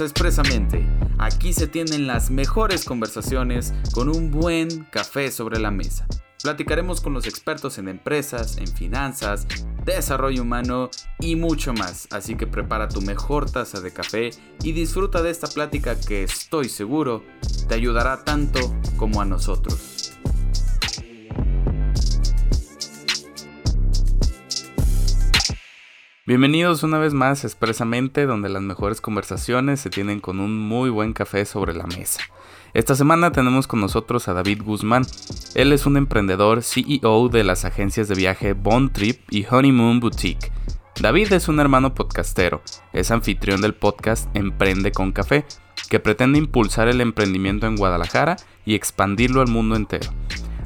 Expresamente. Aquí se tienen las mejores conversaciones con un buen café sobre la mesa. Platicaremos con los expertos en empresas, en finanzas, desarrollo humano y mucho más. Así que prepara tu mejor taza de café y disfruta de esta plática que estoy seguro te ayudará tanto como a nosotros. Bienvenidos una vez más Expresamente, donde las mejores conversaciones se tienen con un muy buen café sobre la mesa. Esta semana tenemos con nosotros a David Guzmán. Él es un emprendedor CEO de las agencias de viaje Bond Trip y Honeymoon Boutique. David es un hermano podcastero, es anfitrión del podcast Emprende con Café, que pretende impulsar el emprendimiento en Guadalajara y expandirlo al mundo entero.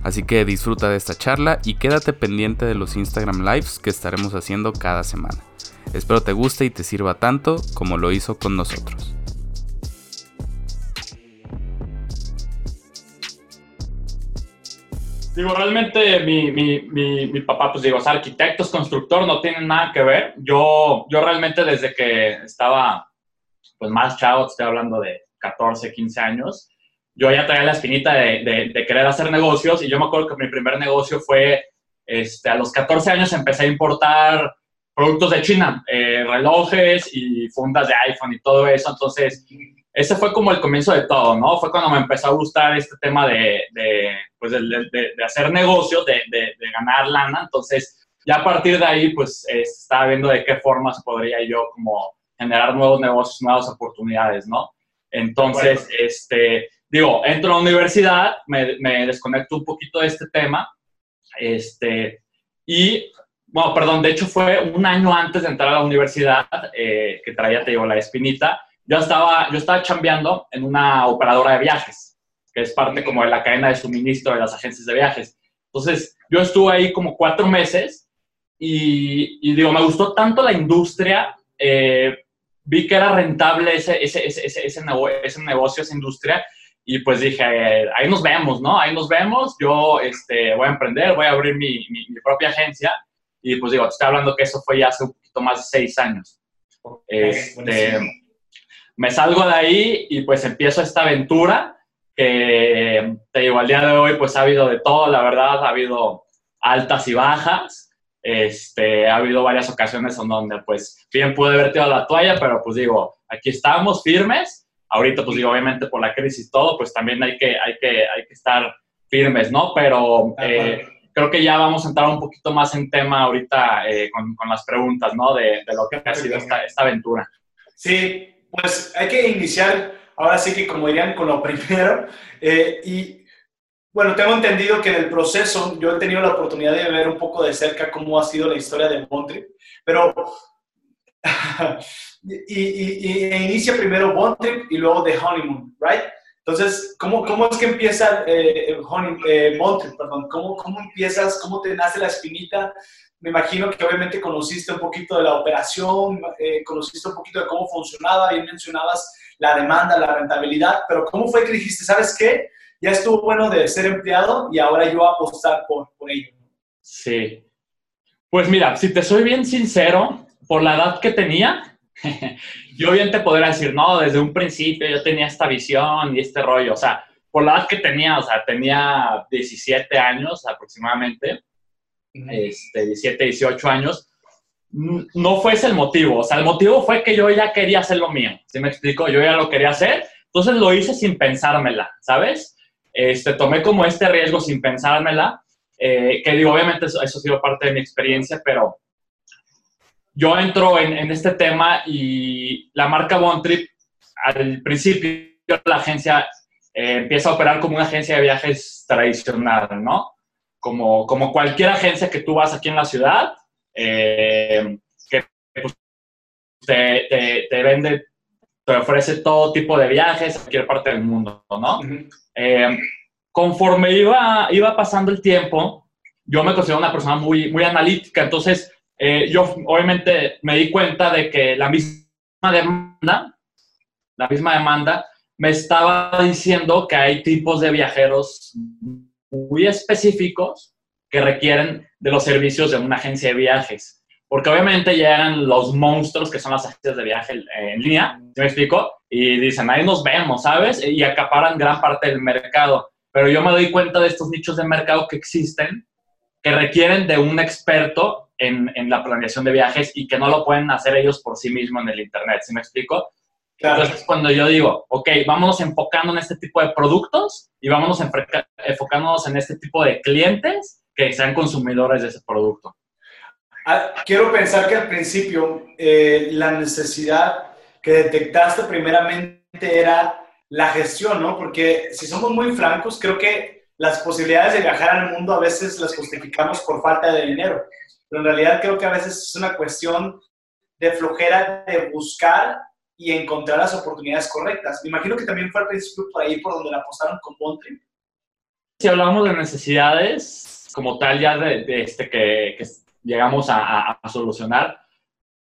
Así que disfruta de esta charla y quédate pendiente de los Instagram Lives que estaremos haciendo cada semana. Espero te guste y te sirva tanto como lo hizo con nosotros. Digo, realmente mi, mi, mi, papá, pues digo, es arquitecto, es constructor, no tienen nada que ver. Yo, yo realmente desde que estaba pues más chavo, estoy hablando de 14, 15 años, yo ya traía la espinita de, de, querer hacer negocios y yo me acuerdo que mi primer negocio fue, este, a los 14 años empecé a importar productos de China, eh, relojes y fundas de iPhone y todo eso. Entonces, ese fue como el comienzo de todo, ¿no? Fue cuando me empezó a gustar este tema de, de pues, de, de hacer negocios, de, ganar lana. Entonces, ya a partir de ahí, pues, estaba viendo de qué formas podría yo como generar nuevos negocios, nuevas oportunidades, ¿no? Entonces, este, digo, entro a la universidad, me, me desconecto un poquito de este tema, este, y bueno, perdón, de hecho fue un año antes de entrar a la universidad eh, que traía, te digo, la espinita. Yo estaba, yo estaba chambeando en una operadora de viajes, que es parte como de la cadena de suministro de las agencias de viajes. Entonces, yo estuve ahí como cuatro meses y, digo, me gustó tanto la industria, eh, vi que era rentable ese, ese, ese, ese, negocio, esa industria, y pues dije, ahí nos vemos, ¿no? Ahí nos vemos, yo este, voy a emprender, voy a abrir mi, mi, mi propia agencia y pues digo, te estoy hablando que eso fue ya hace un poquito más de seis años. este, me salgo de ahí y pues empiezo esta aventura que te digo, al día de hoy pues ha habido de todo, la verdad, ha habido altas y bajas. Este, ha habido varias ocasiones en donde pues bien pude haber tirado la toalla, pero pues digo, aquí estamos firmes. Ahorita pues digo, obviamente por la crisis y todo, pues también hay que, hay que, hay que estar firmes, ¿no? Pero eh, creo que ya vamos a entrar un poquito más en tema ahorita eh, con, con, las preguntas, ¿no? De, de, lo que ha sido esta, esta aventura. Sí, pues hay que iniciar, ahora sí que como dirían, con lo primero. Eh, y bueno, tengo entendido que en el proceso yo he tenido la oportunidad de ver un poco de cerca cómo ha sido la historia de Bontrip, pero y, y, y, inicia primero Bontrip y luego The Honeymoon, ¿right? Entonces, ¿cómo, cómo es que empieza eh, eh Perdón, ¿Cómo, ¿Cómo empiezas? ¿Cómo te nace la espinita? Me imagino que obviamente conociste un poquito de la operación, eh, conociste un poquito de cómo funcionaba y mencionabas la demanda, la rentabilidad, pero ¿cómo fue que dijiste, sabes qué? Ya estuvo bueno de ser empleado y ahora yo apostar por, por ello. Sí. Pues mira, si te soy bien sincero, por la edad que tenía, yo bien te podría decir, no, desde un principio yo tenía esta visión y este rollo, o sea, por la edad que tenía, o sea, tenía 17 años aproximadamente, este, 17, 18 años, no fue ese el motivo, o sea, el motivo fue que yo ya quería hacer lo mío, ¿sí me explico? Yo ya lo quería hacer, entonces lo hice sin pensármela, ¿sabes? Este, tomé como este riesgo sin pensármela, eh, que digo, obviamente eso, eso ha sido parte de mi experiencia, pero yo entro en, este tema y la marca Trip, al principio la agencia eh, empieza a operar como una agencia de viajes tradicional, ¿no? Como, como cualquier agencia que tú vas aquí en la ciudad, eh, que pues, te, te, vende, te ofrece todo tipo de viajes a cualquier parte del mundo, ¿no? Eh, conforme iba, iba pasando el tiempo, yo me considero una persona muy, muy analítica, entonces eh, yo obviamente me di cuenta de que la misma demanda, la misma demanda, me estaba diciendo que hay tipos de viajeros muy específicos que requieren de los servicios de una agencia de viajes. Porque obviamente llegan los monstruos que son las agencias de viaje en línea, ¿me explico? y dicen, ahí nos vemos, ¿sabes? Y acaparan gran parte del mercado. Pero yo me doy cuenta de estos nichos de mercado que existen, que requieren de un experto en, en la planeación de viajes y que no lo pueden hacer ellos por sí mismos en el Internet, ¿sí me explico? Entonces, cuando yo digo, ok, vámonos enfocando en este tipo de productos y vámonos enfocándonos en este tipo de clientes que sean consumidores de ese producto. Ah, quiero pensar que al principio eh, la necesidad que detectaste primeramente era la gestión, ¿no? Porque si somos muy francos, creo que las posibilidades de viajar al mundo a veces las justificamos por falta de dinero. Pero en realidad creo que a veces es una cuestión de flojera de buscar y encontrar las oportunidades correctas. Me imagino que también fue al principio por ahí por donde la apostaron con Montreal. Si hablamos de necesidades como tal ya de, este que, que, llegamos a, a, solucionar,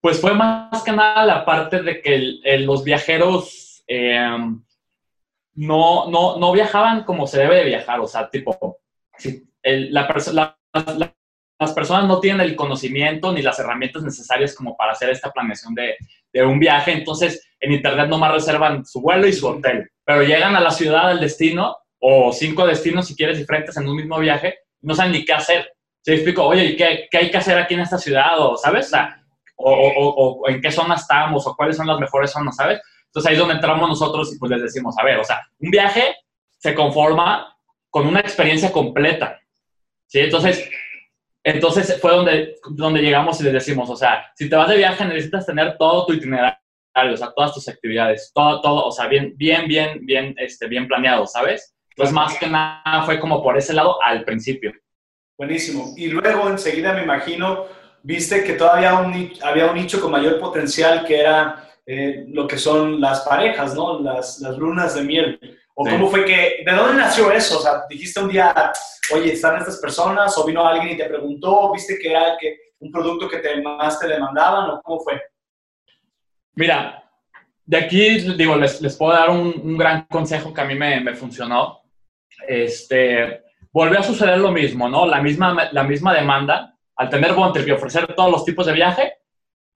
pues fue más que nada la parte de que los viajeros eh, no, no, no viajaban como se debe de viajar, o sea, tipo, si la, las personas no tienen el conocimiento ni las herramientas necesarias como para hacer esta planeación de, de un viaje, entonces en Internet nomás reservan su vuelo y su hotel, pero llegan a la ciudad, al destino, o cinco destinos si quieres diferentes en un mismo viaje, no saben ni qué hacer. Se explico, oye, ¿qué, ¿qué, hay que hacer aquí en esta ciudad? O, ¿sabes? O, o, o, en qué zona estamos, o cuáles son las mejores zonas, ¿sabes? Entonces ahí es donde entramos nosotros y pues les decimos, a ver, o sea, un viaje se conforma con una experiencia completa, ¿sí? Entonces, entonces fue donde, donde llegamos y les decimos, o sea, si te vas de viaje necesitas tener todo tu itinerario, o sea, todas tus actividades, todo, todo, o sea, bien, bien, bien, bien, este, bien planeado, ¿sabes? Entonces, más que nada fue como por ese lado al principio. Buenísimo. Y luego, enseguida, me imagino, viste que todavía había un nicho con mayor potencial que era eh, lo que son las parejas, ¿no? Las, las lunas de miel. ¿O cómo fue que, de dónde nació eso? O sea, dijiste un día, oye, ¿están estas personas? ¿O vino alguien y te preguntó? ¿Viste que era que, un producto que te, más te demandaban? ¿O cómo fue? Mira, de aquí, digo, les, les puedo dar un, un, gran consejo que a mí me, me funcionó. Este, volvió a suceder lo mismo, ¿no? La misma, la misma demanda. Al tener Bontrip y ofrecer todos los tipos de viaje,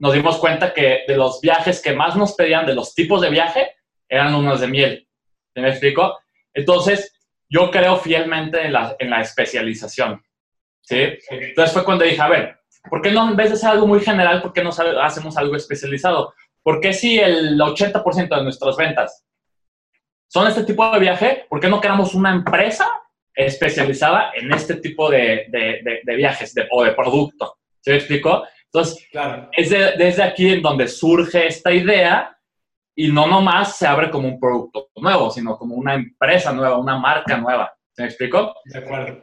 nos dimos cuenta que de los viajes que más nos pedían, de los tipos de viaje, eran unos de miel. ¿Me explico? Entonces, yo creo fielmente en la, en la especialización. ¿sí? Entonces fue cuando dije, a ver, ¿por qué no, en vez de ser algo muy general, por qué no hacemos algo especializado? ¿Por qué si el 80% de nuestras ventas son este tipo de viaje, por qué no creamos una empresa especializada en este tipo de, de, de, viajes o de producto? ¿Se me explico? Entonces, claro. es desde aquí en donde surge esta idea y no nomás se abre como un producto nuevo, sino como una empresa nueva, una marca nueva. ¿Se me explicó? De acuerdo.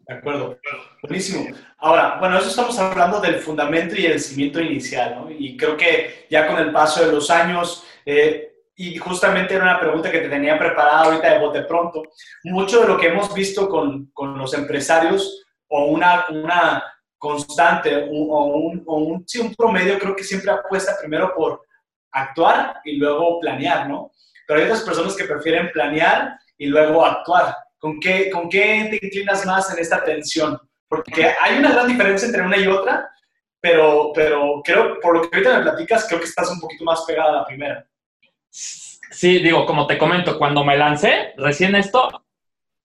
De acuerdo. Buenísimo. Ahora, bueno, eso estamos hablando del fundamento y el cimiento inicial, ¿no? Y creo que ya con el paso de los años, eh, y justamente era una pregunta que te tenía preparada ahorita de bote pronto, mucho de lo que hemos visto con, con los empresarios o una, una constante o un, o un, sí, un promedio creo que siempre apuesta primero por actuar y luego planear, ¿no? Pero hay otras personas que prefieren planear y luego actuar. ¿Con qué, ¿Con qué te inclinas más en esta tensión? Porque hay una gran diferencia entre una y otra, pero, pero creo, por lo que ahorita me platicas, creo que estás un poquito más pegada a la primera. Sí, digo, como te comento, cuando me lancé recién esto,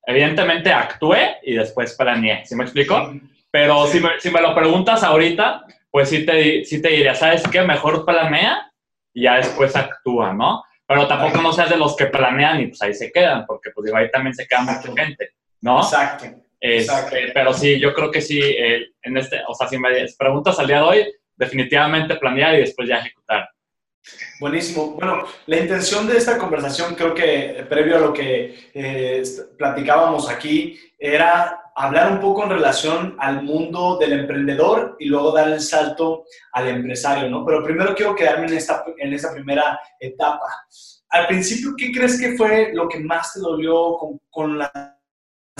evidentemente actué y después planeé. ¿Sí me explico? Pero si, me, si, me, lo preguntas ahorita, pues sí te, sí te diría, ¿sabes qué? Mejor planea y ya después actúa, ¿no? Pero tampoco no seas de los que planean y pues ahí se quedan, porque pues digo, ahí también se queda mucha gente, ¿no? Exacto. Exacto. pero sí, yo creo que sí, en este, o sea, si me preguntas al día de hoy, definitivamente planear y después ya ejecutar. Buenísimo. Bueno, la intención de esta conversación, creo que previo a lo que eh, platicábamos aquí, era hablar un poco en relación al mundo del emprendedor y luego dar el salto al empresario, ¿no? Pero primero quiero quedarme en esta, en esta primera etapa. Al principio, ¿qué crees que fue lo que más te dolió con, las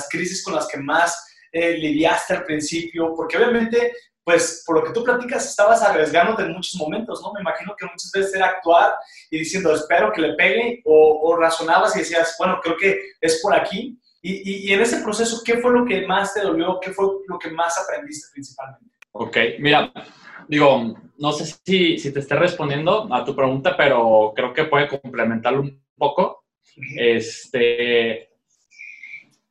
crisis con las que más eh, lidiaste al principio? Porque obviamente, pues por lo que tú platicas, estabas arriesgándote en muchos momentos, ¿no? Me imagino que muchas veces era actuar y diciendo, espero que le pegue, o, o razonabas y decías, bueno, creo que es por aquí y, y, en ese proceso, ¿qué fue lo que más te dolió? ¿Qué fue lo que más aprendiste principalmente? Ok, mira, digo, no sé si, si te esté respondiendo a tu pregunta, pero creo que puede complementarlo un poco. Este,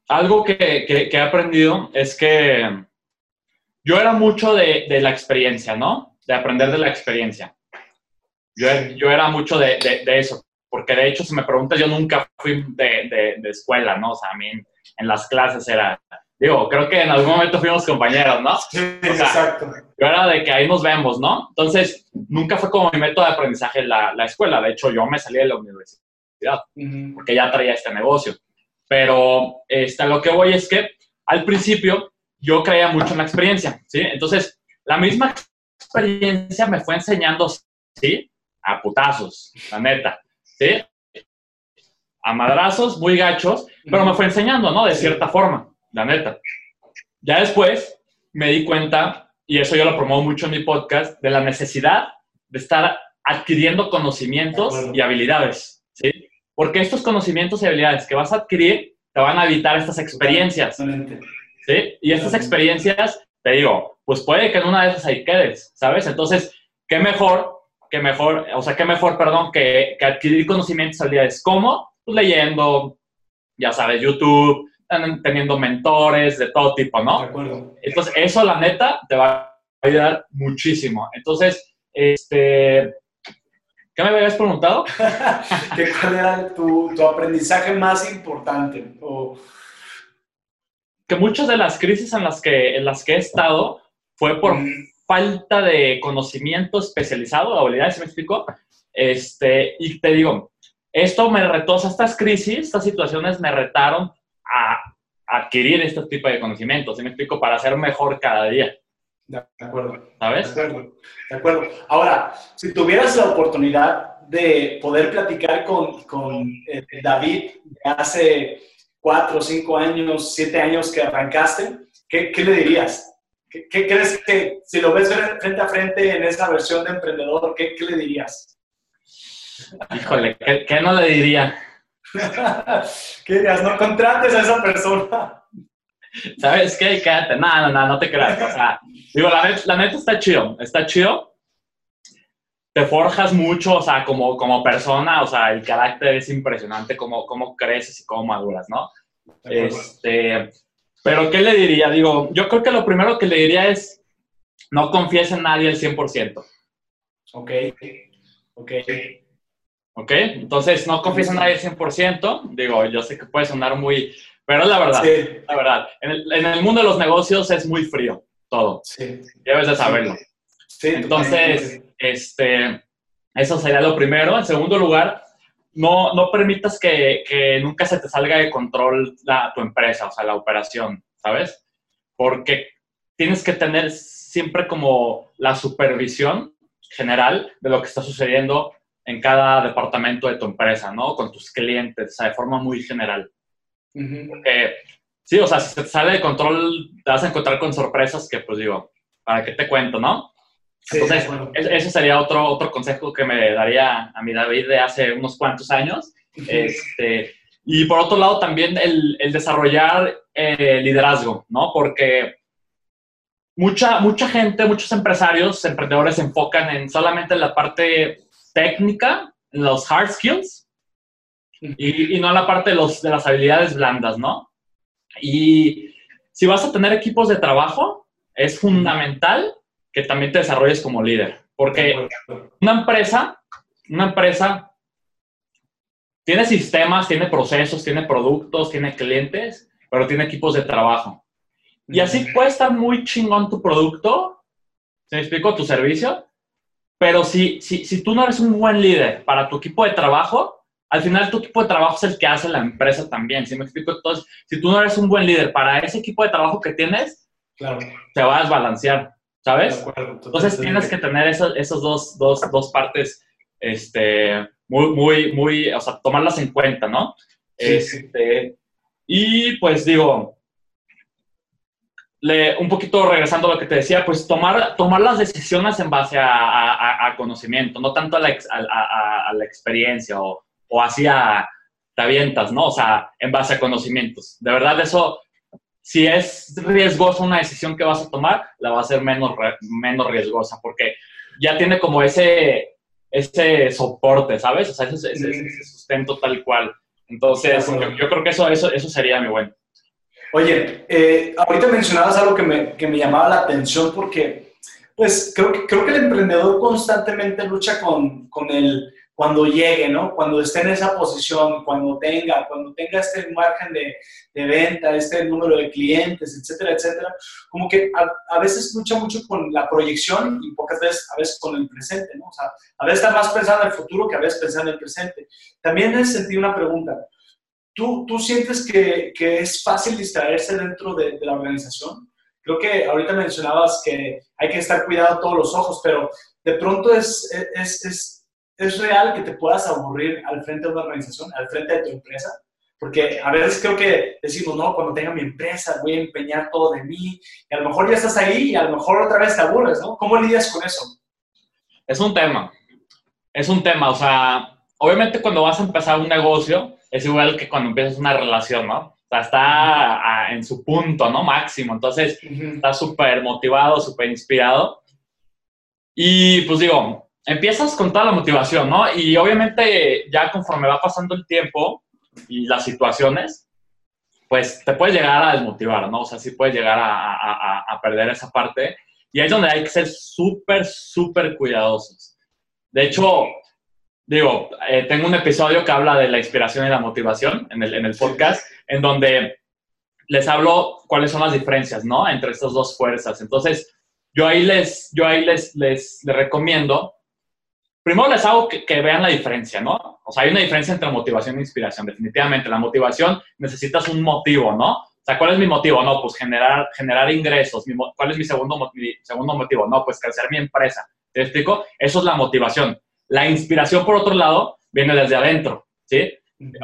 algo que, que, he aprendido es que yo era mucho de, de, la experiencia, ¿no? De aprender de la experiencia. Yo, yo era mucho de, de, eso, porque de hecho, si me preguntas, yo nunca fui de, escuela, ¿no? O sea, a mí en, las clases era, digo, creo que en algún momento fuimos compañeros, ¿no? Sí, exacto. Yo era de que ahí nos vemos, ¿no? Entonces, nunca fue como mi método de aprendizaje la, la escuela. De hecho, yo me salí de la universidad, porque ya traía este negocio. Pero este, lo que voy es que al principio yo creía mucho en la experiencia, ¿sí? Entonces, la misma experiencia me fue enseñando, ¿sí? A putazos, la neta, ¿sí? A madrazos muy gachos, pero me fue enseñando, ¿no? De cierta forma, la neta. Ya después me di cuenta, y eso yo lo promuevo mucho en mi podcast, de la necesidad de estar adquiriendo conocimientos y habilidades, ¿sí? Porque estos conocimientos y habilidades que vas a adquirir te van a evitar estas experiencias. ¿Sí? Y estas experiencias, te digo, pues puede que en una de esas ahí quedes, ¿sabes? Entonces, ¿qué mejor, qué mejor, o sea, qué mejor, perdón, que, que adquirir conocimientos y habilidades? ¿Cómo? Pues leyendo, ya sabes, YouTube, teniendo mentores de todo tipo, ¿no? De acuerdo. Entonces, eso, la neta, te va a ayudar muchísimo. Entonces, este, ¿Qué me habías preguntado? ¿Cuál era tu, aprendizaje más importante? Que muchas de las crisis en las que, en las que he estado fue por falta de conocimiento especializado, habilidades, me explico? Este, y te digo, esto me retó, estas crisis, estas situaciones me retaron a adquirir este tipo de conocimientos, ¿sí me explico? Para ser mejor cada día. De acuerdo. ¿Sabes? De acuerdo. De acuerdo. Ahora, si tuvieras la oportunidad de poder platicar con, con eh, David hace cuatro, cinco años, siete años que arrancaste, ¿qué, qué le dirías? ¿Qué, ¿Qué, crees que, si lo ves frente a frente en esa versión de emprendedor, qué, qué le dirías? Híjole, ¿qué, qué no le diría? ¿Qué dirías? No contrates a esa persona. ¿Sabes qué? Quédate. No, no, no, no te creas. O sea, digo, la neta, la neta está chido. Está chido. Te forjas mucho, o sea, como, como persona, o sea, el carácter es impresionante, cómo, cómo creces y cómo maduras, ¿no? Este, pero, ¿qué le diría? Digo, yo creo que lo primero que le diría es, no confíes en nadie al 100%. Ok, ok. Ok, entonces no confíes en nadie al 100%. Digo, yo sé que puede sonar muy pero es la verdad, la verdad. En el, en el, mundo de los negocios es muy frío todo. Sí. Debes de saberlo. Sí, Entonces, este, eso sería lo primero. En segundo lugar, no, no permitas que, que nunca se te salga de control la, tu empresa, o sea, la operación, ¿sabes? Porque tienes que tener siempre como la supervisión general de lo que está sucediendo en cada departamento de tu empresa, ¿no? Con tus clientes, o sea, de forma muy general. Porque, sí, o sea, si se te sale de control, te vas a encontrar con sorpresas que, pues digo, ¿para qué te cuento, no? Entonces, ese sería otro, otro consejo que me daría a mi David de hace unos cuantos años. este, y por otro lado, también el, el desarrollar eh, liderazgo, ¿no? Porque mucha, mucha gente, muchos empresarios, emprendedores se enfocan en solamente la parte técnica, en los hard skills, y, no la parte de, los, de las habilidades blandas, ¿no? Y si vas a tener equipos de trabajo, es fundamental que también te desarrolles como líder, porque una empresa, una empresa tiene sistemas, tiene procesos, tiene productos, tiene clientes, pero tiene equipos de trabajo. Y así puede estar muy chingón tu producto, ¿se me explico? Tu servicio, pero si, si, si tú no eres un buen líder para tu equipo de trabajo, al final tu equipo de trabajo es el que hace la empresa también, ¿sí me explico? Entonces, si tú no eres un buen líder para ese equipo de trabajo que tienes, claro. te va a desbalancear, ¿sabes? Entonces tienes que tener esos, esos dos, dos, dos, partes, este, muy, muy, muy, o sea, tomarlas en cuenta, ¿no? Sí, este, Y pues digo, le, un poquito regresando a lo que te decía, pues tomar, tomar las decisiones en base a, conocimiento, no tanto a la, a la experiencia o o hacia te avientas, ¿no? O sea, en base a conocimientos. De verdad, eso si es riesgosa una decisión que vas a tomar, la va a ser menos, menos riesgosa, porque ya tiene como ese, ese soporte, ¿sabes? O sea, ese, sustento tal cual. Entonces, yo, creo que eso, eso, eso sería mi bueno. Oye, eh, ahorita mencionabas algo que me, que me llamaba la atención porque, pues, creo que, creo que el emprendedor constantemente lucha con, con el cuando llegue, ¿no? Cuando esté en esa posición, cuando tenga, cuando tenga este margen de, de venta, este número de clientes, etcétera, etcétera, como que a, a, veces lucha mucho con la proyección y pocas veces, a veces con el presente, ¿no? O sea, a veces está más pensando en el futuro que a veces pensando en el presente. También he sentido una pregunta. ¿Tú, tú sientes que, que es fácil distraerse dentro de, de la organización? Creo que ahorita mencionabas que hay que estar cuidado todos los ojos, pero de pronto es, es, es ¿Es real que te puedas aburrir al frente de una organización, al frente de tu empresa? Porque a veces creo que decimos, no, cuando tenga mi empresa voy a empeñar todo de mí y a lo mejor ya estás ahí y a lo mejor otra vez te aburres, ¿no? ¿Cómo lidias con eso? Es un tema, es un tema, o sea, obviamente cuando vas a empezar un negocio es igual que cuando empiezas una relación, ¿no? O sea, está en su punto, ¿no? Máximo, entonces está súper motivado, súper inspirado. Y pues digo, empiezas con toda la motivación, ¿no? Y obviamente ya conforme va pasando el tiempo y las situaciones, pues te puedes llegar a desmotivar, ¿no? O sea, sí puedes llegar a, perder esa parte. Y ahí es donde hay que ser súper, súper cuidadosos. De hecho, digo, eh, tengo un episodio que habla de la inspiración y la motivación en el, en el podcast, en donde les hablo cuáles son las diferencias, ¿no? Entre estas dos fuerzas. Entonces, yo ahí les, yo ahí les, les, les recomiendo primero les hago que, vean la diferencia, ¿no? O sea, hay una diferencia entre motivación e inspiración, definitivamente. La motivación necesitas un motivo, ¿no? O sea, ¿cuál es mi motivo? No, pues generar, generar ingresos. ¿Cuál es mi segundo, segundo motivo? No, pues crecer mi empresa. ¿Te explico? Eso es la motivación. La inspiración, por otro lado, viene desde adentro, ¿sí?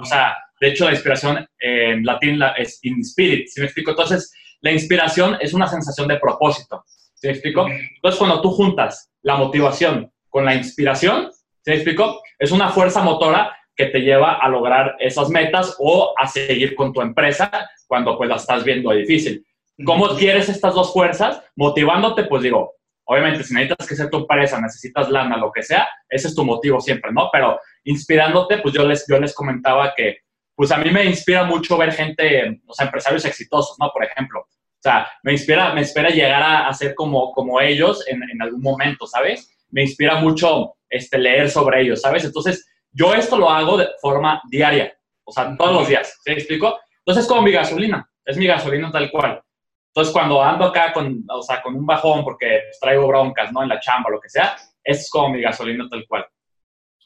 O sea, de hecho, la inspiración en latín es in spirit, ¿sí me explico? Entonces, la inspiración es una sensación de propósito, ¿sí me explico? Entonces, cuando tú juntas la motivación con la inspiración, ¿se explicó? Es una fuerza motora que te lleva a lograr esas metas o a seguir con tu empresa cuando pues la estás viendo difícil. ¿Cómo adquieres estas dos fuerzas? Motivándote, pues digo, obviamente si necesitas que sea tu empresa, necesitas lana, lo que sea, ese es tu motivo siempre, ¿no? Pero inspirándote, pues yo les, yo les comentaba que, pues a mí me inspira mucho ver gente, o sea, empresarios exitosos, ¿no? Por ejemplo. O sea, me inspira, me inspira llegar a, ser como, como ellos en, en algún momento, ¿sabes? Me inspira mucho este, leer sobre ellos, ¿sabes? Entonces, yo esto lo hago de forma diaria, o sea, todos los días, ¿se explico? Entonces, es como mi gasolina, es mi gasolina tal cual. Entonces, cuando ando acá con, o sea, con un bajón porque traigo broncas, ¿no? En la chamba, lo que sea, es como mi gasolina tal cual.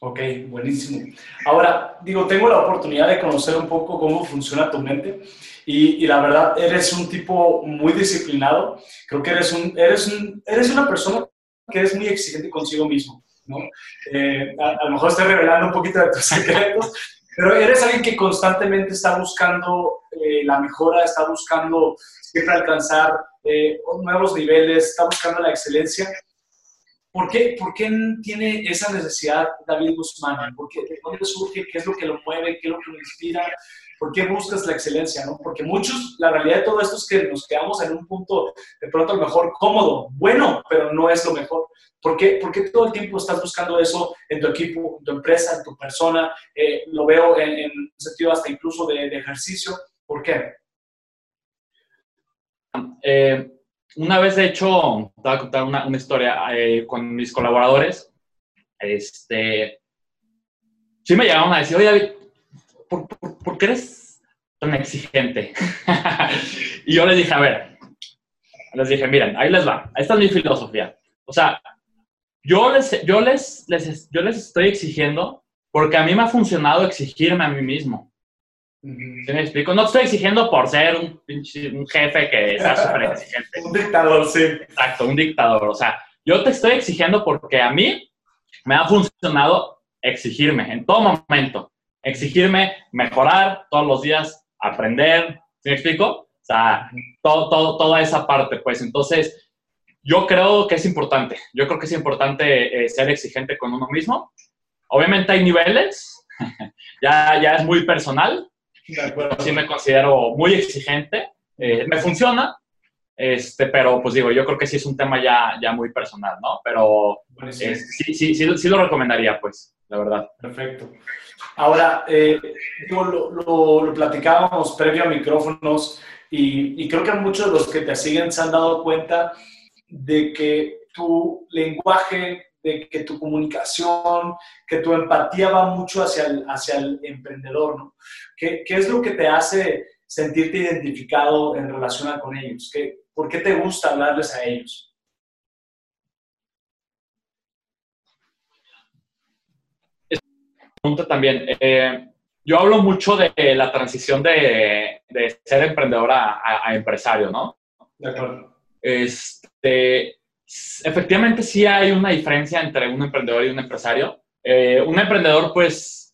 Ok, buenísimo. Ahora, digo, tengo la oportunidad de conocer un poco cómo funciona tu mente y, y, la verdad, eres un tipo muy disciplinado. Creo que eres, un, eres, un, eres una persona que es muy exigente consigo mismo, ¿no? Eh, a, lo mejor estoy revelando un poquito de tus secretos, pero eres alguien que constantemente está buscando eh, la mejora, está buscando siempre alcanzar eh, nuevos niveles, está buscando la excelencia. ¿Por qué, ¿Por qué tiene esa necesidad David Guzmán? ¿Por qué, ¿De dónde surge? ¿Qué es lo que lo mueve? ¿Qué es lo que lo inspira? ¿Por qué buscas la excelencia? ¿no? Porque muchos, la realidad de todo esto es que nos quedamos en un punto de pronto a mejor cómodo, bueno, pero no es lo mejor. ¿Por qué, ¿Por qué todo el tiempo estás buscando eso en tu equipo, en tu empresa, en tu persona? Eh, lo veo en, en, sentido hasta incluso de, ejercicio. ¿Por qué? Eh, una vez, de hecho, te voy a contar una, historia eh, con mis colaboradores. Este, sí me llegaron a decir, oye, ¿por, qué eres tan exigente? y yo les dije, a ver, les dije, miren, ahí les va, esta es mi filosofía. O sea, yo les, yo les, les, yo les estoy exigiendo porque a mí me ha funcionado exigirme a mí mismo. ¿Sí me explico? No estoy exigiendo por ser un, un jefe que sea súper exigente. un dictador, sí. Exacto, un dictador. O sea, yo te estoy exigiendo porque a mí me ha funcionado exigirme en todo momento exigirme mejorar todos los días, aprender, ¿sí me explico? O sea, todo, todo, toda esa parte, pues entonces yo creo que es importante, yo creo que es importante eh, ser exigente con uno mismo. Obviamente hay niveles, ya, ya es muy personal, pero sí me considero muy exigente Eh, me funciona, este, pero pues digo, yo creo que sí es un tema ya, ya muy personal, ¿no? Pero sí, sí, sí, sí, lo recomendaría, pues, la verdad. Perfecto. Ahora, eh, digo, lo, lo, platicábamos previo a micrófonos y, y, creo que muchos de los que te siguen se han dado cuenta de que tu lenguaje, de que tu comunicación, que tu empatía va mucho hacia el, hacia el emprendedor, ¿no? ¿Qué, ¿Qué, es lo que te hace sentirte identificado en relación con ellos? ¿Qué, ¿Por qué te gusta hablarles a ellos? Pregunta también. Eh, yo hablo mucho de la transición de, ser emprendedor a, empresario, ¿no? De acuerdo. Este, efectivamente sí hay una diferencia entre un emprendedor y un empresario. Eh, un emprendedor, pues,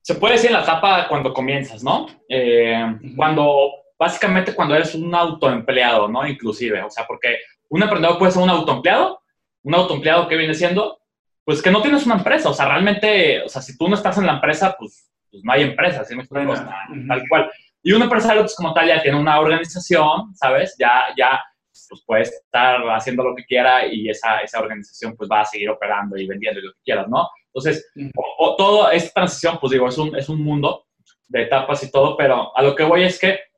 se puede decir en la etapa cuando comienzas, ¿no? Eh, cuando, básicamente cuando eres un autoempleado, ¿no? Inclusive, o sea, porque un emprendedor puede ser un autoempleado, un autoempleado que viene siendo, pues que no tienes una empresa, o sea, realmente, o sea, si tú no estás en la empresa, pues, pues no hay empresa, ¿sí me explico? Tal cual. Y un empresario, pues como tal, ya tiene una organización, ¿sabes? Ya, ya, pues puede estar haciendo lo que quiera y esa, esa organización pues va a seguir operando y vendiendo y lo que quieras, ¿no? Entonces, o, toda esta transición, pues digo, es un, es un mundo de etapas y todo, pero a lo que voy es que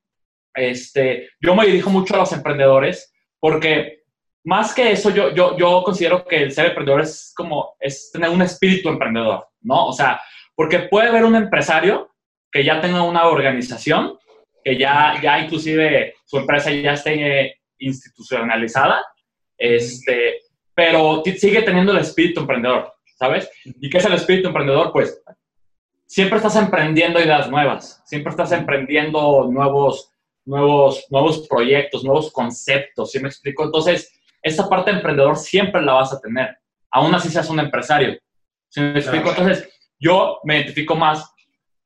este, yo me dirijo mucho a los emprendedores porque más que eso, yo, yo, yo considero que el ser emprendedor es como, es tener un espíritu emprendedor, ¿no? O sea, porque puede haber un empresario que ya tenga una organización, que ya, ya inclusive su empresa ya esté institucionalizada, este, pero sigue teniendo el espíritu emprendedor, ¿sabes? ¿Y qué es el espíritu emprendedor? Pues siempre estás emprendiendo ideas nuevas, siempre estás emprendiendo nuevos, nuevos, nuevos proyectos, nuevos conceptos, ¿sí me explico? Entonces, esa parte de emprendedor siempre la vas a tener, aún así seas un empresario, ¿sí me explico? Entonces, yo me identifico más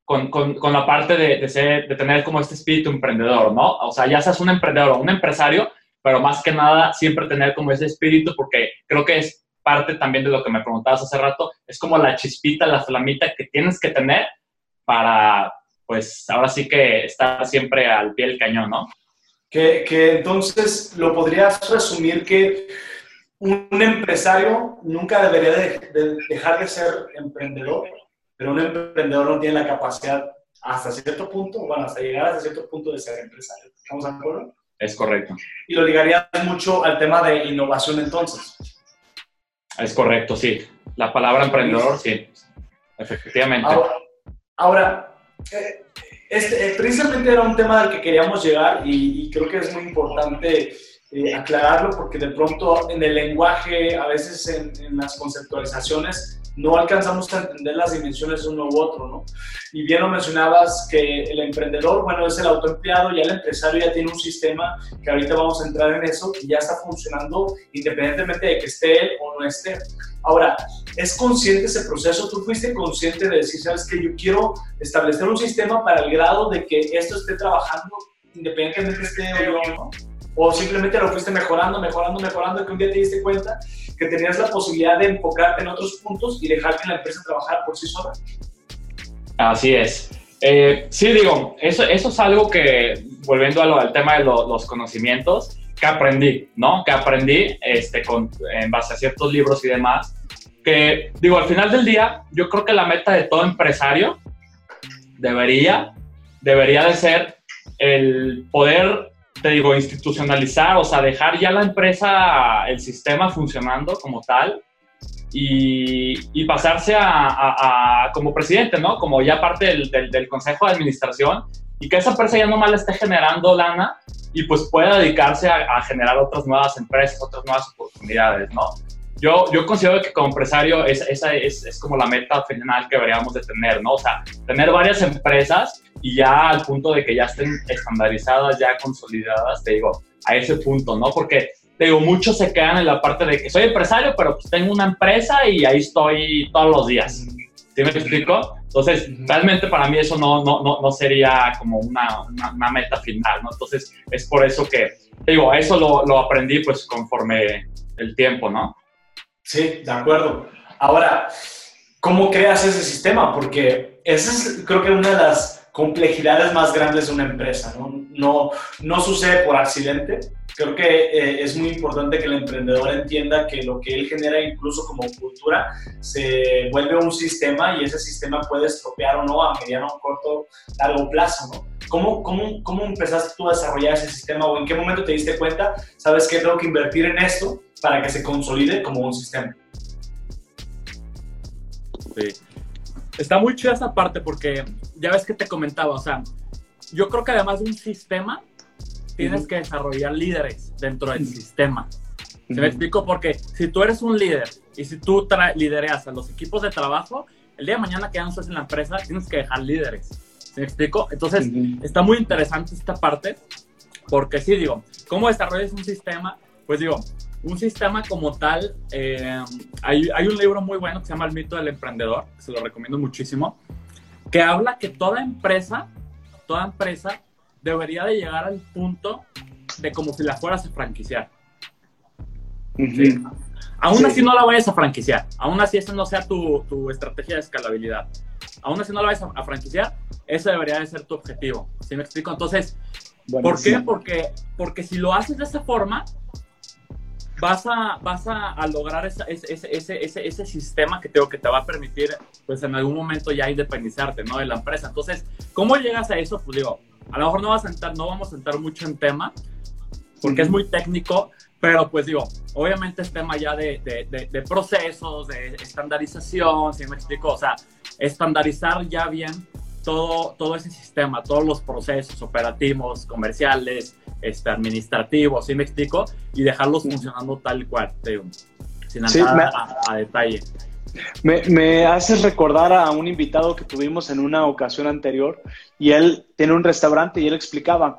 con, con, con la parte de, de, ser, de tener como este espíritu emprendedor, ¿no? O sea, ya seas un emprendedor o un empresario, pero más que nada siempre tener como ese espíritu porque creo que es parte también de lo que me preguntabas hace rato, es como la chispita, la flamita que tienes que tener para, pues ahora sí que estar siempre al pie del cañón, ¿no? Que, que entonces lo podrías resumir que un empresario nunca debería de, dejar de ser emprendedor, pero un emprendedor no tiene la capacidad hasta cierto punto, bueno, hasta llegar hasta cierto punto de ser empresario. ¿Estamos de acuerdo? Es correcto. Y lo ligaría mucho al tema de innovación entonces. Es correcto, sí. La palabra emprendedor, sí. Efectivamente. Ahora, este, eh, precisamente era un tema al que queríamos llegar y, creo que es muy importante eh, aclararlo porque de pronto en el lenguaje, a veces en, en las conceptualizaciones, no alcanzamos a entender las dimensiones de uno u otro, ¿no? Y bien lo mencionabas que el emprendedor, bueno, es el autoempleado, ya el empresario ya tiene un sistema, que ahorita vamos a entrar en eso, y ya está funcionando independientemente de que esté él o no esté. Ahora, ¿es consciente ese proceso? ¿Tú fuiste consciente de decir, sabes que yo quiero establecer un sistema para el grado de que esto esté trabajando independientemente esté o ¿no? o simplemente lo fuiste mejorando, mejorando, mejorando, que un día te diste cuenta que tenías la posibilidad de enfocarte en otros puntos y dejar que la empresa trabajara por sí sola. Así es. Eh, sí, digo, eso, eso es algo que, volviendo al tema de los conocimientos, que aprendí, ¿no? Que aprendí este, con, en base a ciertos libros y demás, que, digo, al final del día, yo creo que la meta de todo empresario debería, debería de ser el poder te digo, institucionalizar, o sea, dejar ya la empresa, el sistema funcionando como tal y, pasarse a, como presidente, ¿no? Como ya parte del, consejo de administración y que esa empresa ya no más le esté generando lana y pues pueda dedicarse a, a, generar otras nuevas empresas, otras nuevas oportunidades, ¿no? Yo, yo considero que como empresario esa es, es, como la meta final que deberíamos de tener, ¿no? O sea, tener varias empresas y ya al punto de que ya estén estandarizadas, ya consolidadas, te digo, a ese punto, ¿no? Porque, te digo, muchos se quedan en la parte de que soy empresario, pero pues tengo una empresa y ahí estoy todos los días. ¿Sí me explico? Entonces, realmente para mí eso no, no, no, no sería como una, una, meta final, ¿no? Entonces, es por eso que, digo, eso lo, lo aprendí pues conforme el tiempo, ¿no? Sí, de acuerdo. Ahora, ¿cómo creas ese sistema? Porque esa es creo que una de las complejidades más grandes de una empresa. No, no, no sucede por accidente. Creo que eh, es muy importante que el emprendedor entienda que lo que él genera incluso como cultura se vuelve un sistema y ese sistema puede estropear o no a mediano, corto, largo plazo. ¿no? ¿Cómo, cómo, ¿Cómo empezaste tú a desarrollar ese sistema o en qué momento te diste cuenta, sabes que tengo que invertir en esto para que se consolide como un sistema? Sí. Está muy chida esa parte porque ya ves que te comentaba, o sea, yo creo que además de un sistema, tienes que desarrollar líderes dentro del sistema. ¿Se me explico? Porque si tú eres un líder y si tú lidereas a los equipos de trabajo, el día de mañana que ya no estás en la empresa, tienes que dejar líderes. ¿Se me explico? Entonces, está muy interesante esta parte, porque sí, digo, ¿cómo desarrollas un sistema? Pues digo, un sistema como tal, eh, hay, hay, un libro muy bueno que se llama El mito del emprendedor, se lo recomiendo muchísimo, que habla que toda empresa, toda empresa debería de llegar al punto de como si la fueras a franquiciar. Aún así no la vayas a franquiciar, aún así esa no sea tu, tu estrategia de escalabilidad, aún así no la vayas a, franquiciar, ese debería de ser tu objetivo. ¿Sí me explico? Entonces, ¿por qué? Porque, porque si lo haces de esa forma, vas a, vas a, a lograr ese, ese, ese, ese, sistema que, tengo, que te va a permitir, pues en algún momento ya independizarte, ¿no? De la empresa. Entonces, ¿cómo llegas a eso? Pues digo, a lo mejor no, vas a entrar, no vamos a entrar mucho en tema, porque es muy técnico, pero pues digo, obviamente es tema ya de, de, de, procesos, de estandarización, si me explico? O sea, estandarizar ya bien todo, todo ese sistema, todos los procesos operativos, comerciales, este, administrativos, ¿sí me explico? Y dejarlos funcionando tal cual, sin entrar a, detalle. Me, me haces recordar a un invitado que tuvimos en una ocasión anterior y él tiene un restaurante y él explicaba,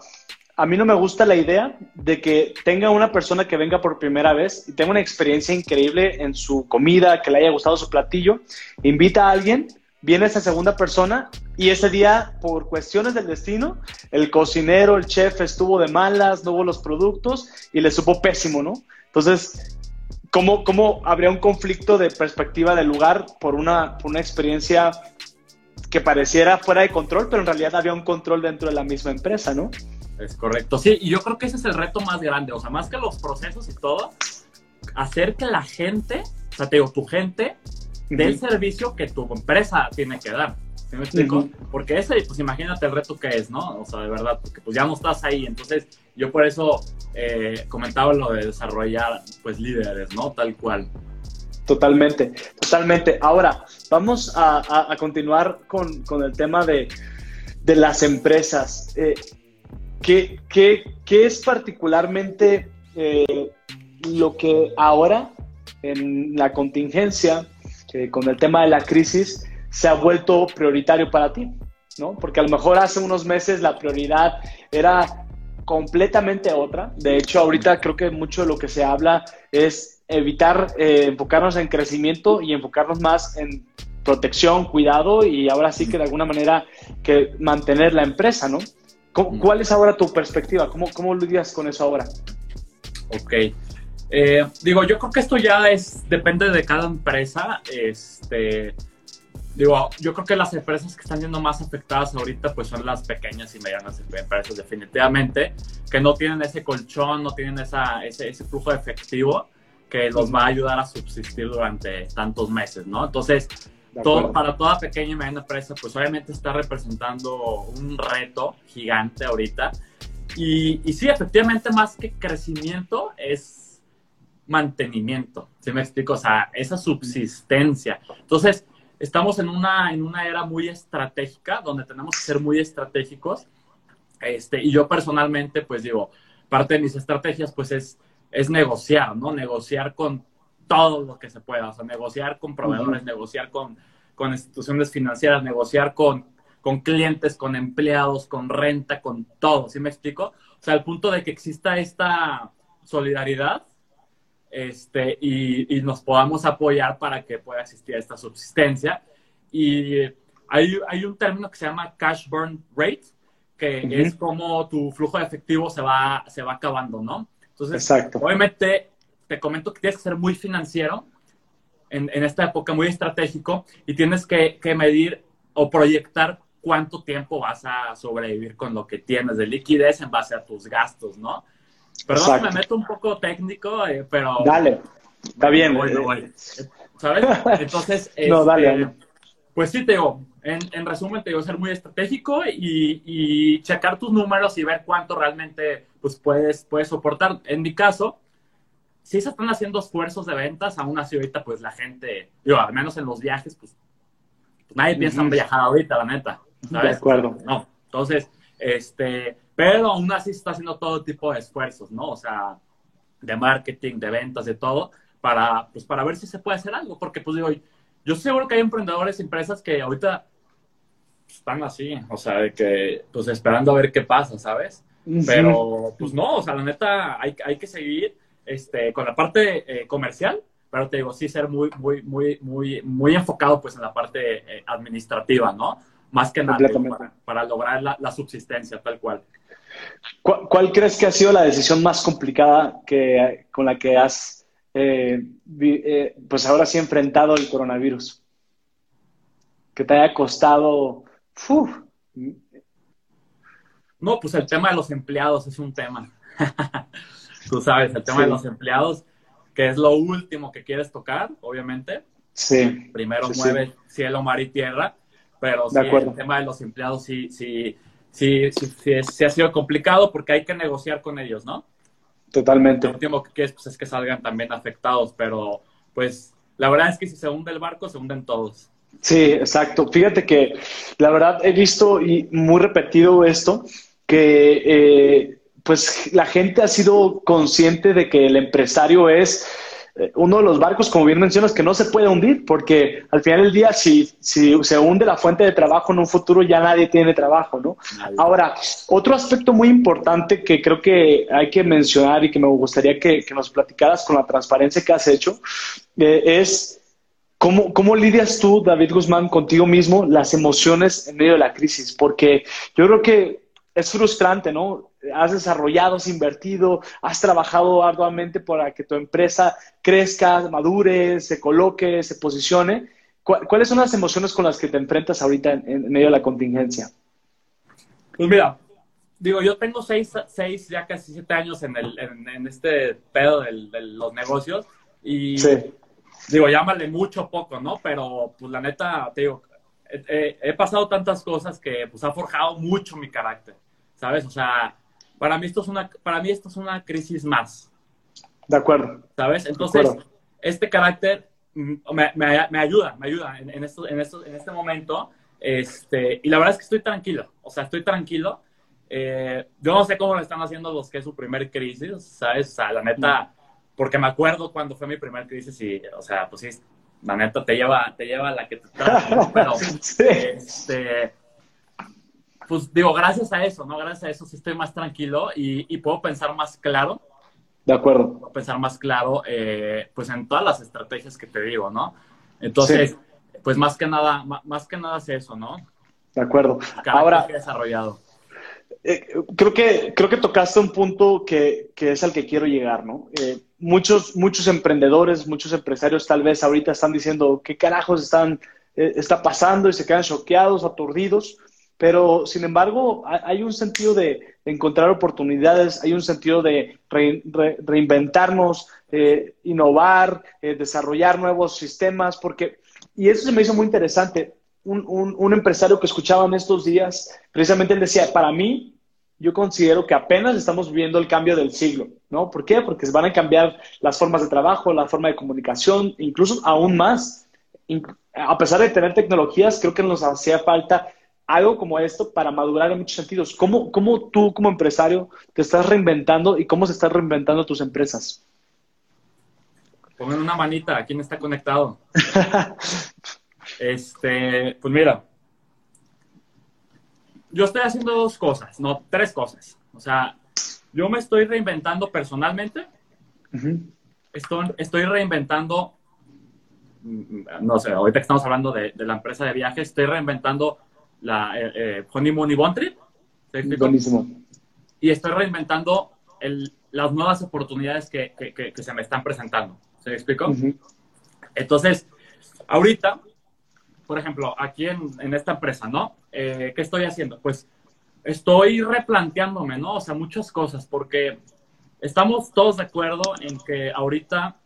a mí no me gusta la idea de que tenga una persona que venga por primera vez y tenga una experiencia increíble en su comida, que le haya gustado su platillo, invita a alguien viene esa segunda persona y ese día, por cuestiones del destino, el cocinero, el chef estuvo de malas, no hubo los productos y le supo pésimo, ¿no? Entonces, ¿cómo, cómo habría un conflicto de perspectiva del lugar por una, por una experiencia que pareciera fuera de control, pero en realidad había un control dentro de la misma empresa, ¿no? Es correcto, sí, y yo creo que ese es el reto más grande, o sea, más que los procesos y todo, hacer que la gente, o sea, te digo, tu gente del servicio que tu empresa tiene que dar. ¿Sí me explico? Porque ese, pues imagínate el reto que es, ¿no? O sea, de verdad, porque pues ya no estás ahí. Entonces, yo por eso eh, comentaba lo de desarrollar, pues, líderes, ¿no? Tal cual. Totalmente, totalmente. Ahora, vamos a, a, continuar con, con, el tema de, de las empresas. Eh, ¿qué, qué, qué, es particularmente eh, lo que ahora, en la contingencia, con el tema de la crisis se ha vuelto prioritario para ti, ¿no? Porque a lo mejor hace unos meses la prioridad era completamente otra. De hecho, ahorita creo que mucho de lo que se habla es evitar eh, enfocarnos en crecimiento y enfocarnos más en protección, cuidado y ahora sí que de alguna manera que mantener la empresa, ¿no? ¿Cuál es ahora tu perspectiva? ¿Cómo, cómo lidias con eso ahora? Ok. Eh, digo, yo creo que esto ya es, depende de cada empresa. Este, digo, yo creo que las empresas que están siendo más afectadas ahorita, pues son las pequeñas y medianas empresas, definitivamente, que no tienen ese colchón, no tienen esa, ese, ese flujo de efectivo que los va a ayudar a subsistir durante tantos meses, ¿no? Entonces, todo, para toda pequeña y mediana empresa, pues obviamente está representando un reto gigante ahorita. Y, y sí, efectivamente, más que crecimiento, es mantenimiento, ¿sí me explico? O sea, esa subsistencia. Entonces, estamos en una, en una era muy estratégica, donde tenemos que ser muy estratégicos. Este, y yo personalmente, pues digo, parte de mis estrategias, pues es, es negociar, ¿no? Negociar con todo lo que se pueda, o sea, negociar con proveedores, negociar con, con instituciones financieras, negociar con, con clientes, con empleados, con renta, con todo, ¿sí me explico? O sea, al punto de que exista esta solidaridad este, y, nos podamos apoyar para que pueda existir esta subsistencia. Y hay, hay un término que se llama cash burn rate, que es como tu flujo de efectivo se va, se va acabando, ¿no? Entonces, obviamente, te comento que tienes que ser muy financiero en, en esta época, muy estratégico, y tienes que, que, medir o proyectar cuánto tiempo vas a sobrevivir con lo que tienes de liquidez en base a tus gastos, ¿no? Perdón, me meto un poco técnico, eh, pero... Dale, está bien. ¿Sabes? Entonces, no, dale, este, pues sí, te digo, en, resumen, te digo, ser muy estratégico y, y, checar tus números y ver cuánto realmente pues, puedes, puedes soportar. En mi caso, si se están haciendo esfuerzos de ventas, aún así ahorita pues la gente, digo, al menos en los viajes, pues, nadie piensa en viajar ahorita, la neta. ¿sabes? De acuerdo. No, entonces, este, pero aún así está haciendo todo tipo de esfuerzos, ¿no? O sea, de marketing, de ventas, de todo, para, pues, para ver si se puede hacer algo, porque pues digo, yo seguro que hay emprendedores, empresas que ahorita están así, o sea, de que, pues esperando a ver qué pasa, ¿sabes? Pero, pues no, o sea, la neta, hay, hay que seguir este, con la parte eh, comercial, pero te digo, sí ser muy, muy, muy, muy, muy enfocado, pues, en la parte eh, administrativa, ¿no? Más que nada, para, lograr la, subsistencia, tal cual. ¿Cuál, crees que ha sido la decisión más complicada que, con la que has eh, eh, pues ahora sí enfrentado el coronavirus? Que te haya costado... No, pues el tema de los empleados es un tema. Tú sabes, el tema de los empleados, que es lo último que quieres tocar, obviamente. Sí. Primero mueve cielo, mar y tierra, pero sí, el tema de los empleados sí, sí, sí, sí, sí ha sido complicado porque hay que negociar con ellos, ¿no? Totalmente. Lo último que quieres pues, es que salgan también afectados, pero pues la verdad es que si se hunde el barco, se hunden todos. Sí, exacto. Fíjate que la verdad he visto y muy repetido esto, que eh, pues la gente ha sido consciente de que el empresario es uno de los barcos, como bien mencionas, que no se puede hundir, porque al final del día, si, si se hunde la fuente de trabajo en un futuro, ya nadie tiene trabajo, ¿no? Ahora, otro aspecto muy importante que creo que hay que mencionar y que me gustaría que, nos platicaras con la transparencia que has hecho, eh, es cómo, cómo lidias tú, David Guzmán, contigo mismo las emociones en medio de la crisis, porque yo creo que es frustrante, ¿no? Has desarrollado, has invertido, has trabajado arduamente para que tu empresa crezca, madure, se coloque, se posicione. ¿Cuáles son las emociones con las que te enfrentas ahorita en, medio de la contingencia? Pues mira, digo, yo tengo seis, seis ya casi siete años en, el, en, este pedo de los negocios y sí. digo, llámale mucho o poco, ¿no? Pero pues la neta, te digo, he pasado tantas cosas que pues ha forjado mucho mi carácter. ¿Sabes? O sea, para mí esto es una, para mí esto es una crisis más. De acuerdo. ¿Sabes? Entonces, este carácter mm, me, me, ayuda, me ayuda en, esto, en, esto, en este momento. Este, y la verdad es que estoy tranquilo, o sea, estoy tranquilo. Eh, yo no sé cómo lo están haciendo los que es su primer crisis, ¿sabes? O sea, la neta, porque me acuerdo cuando fue mi primer crisis y, o sea, pues sí, la neta te lleva, te lleva a la que te trae, pero, este, pues digo, gracias a eso, ¿no? Gracias a eso sí estoy más tranquilo y, puedo pensar más claro. De acuerdo. Puedo pensar más claro, eh, pues en todas las estrategias que te digo, ¿no? Entonces, pues más que nada, más que nada es eso, ¿no? De acuerdo. Ahora, que desarrollado. Eh, creo, que, creo que tocaste un punto que, que es al que quiero llegar, ¿no? Eh, muchos, muchos emprendedores, muchos empresarios tal vez ahorita están diciendo qué carajos están, está pasando y se quedan choqueados, aturdidos pero sin embargo hay un sentido de, encontrar oportunidades, hay un sentido de reinventarnos, eh, innovar, eh, desarrollar nuevos sistemas, porque, y eso se me hizo muy interesante, un, empresario que escuchaba en estos días, precisamente él decía, para mí, yo considero que apenas estamos viviendo el cambio del siglo, ¿no? ¿Por qué? Porque se van a cambiar las formas de trabajo, la forma de comunicación, incluso aún más. A pesar de tener tecnologías, creo que nos hacía falta algo como esto para madurar en muchos sentidos. ¿Cómo, ¿Cómo, tú como empresario te estás reinventando y cómo se están reinventando tus empresas? Pongan una manita, ¿quién está conectado? este, pues mira, yo estoy haciendo dos cosas, no, tres cosas. O sea, yo me estoy reinventando personalmente. estoy, estoy reinventando, mm, no sé, ahorita que estamos hablando de, de la empresa de viajes, estoy reinventando la eh, eh, Honeymoon y One Trip. Buenísimo. Y estoy reinventando el, las nuevas oportunidades que, que, que, se me están presentando. ¿Se me explicó? Entonces, ahorita, por ejemplo, aquí en, en, esta empresa, ¿no? eh, ¿qué estoy haciendo? Pues estoy replanteándome, ¿no? O sea, muchas cosas, porque estamos todos de acuerdo en que ahorita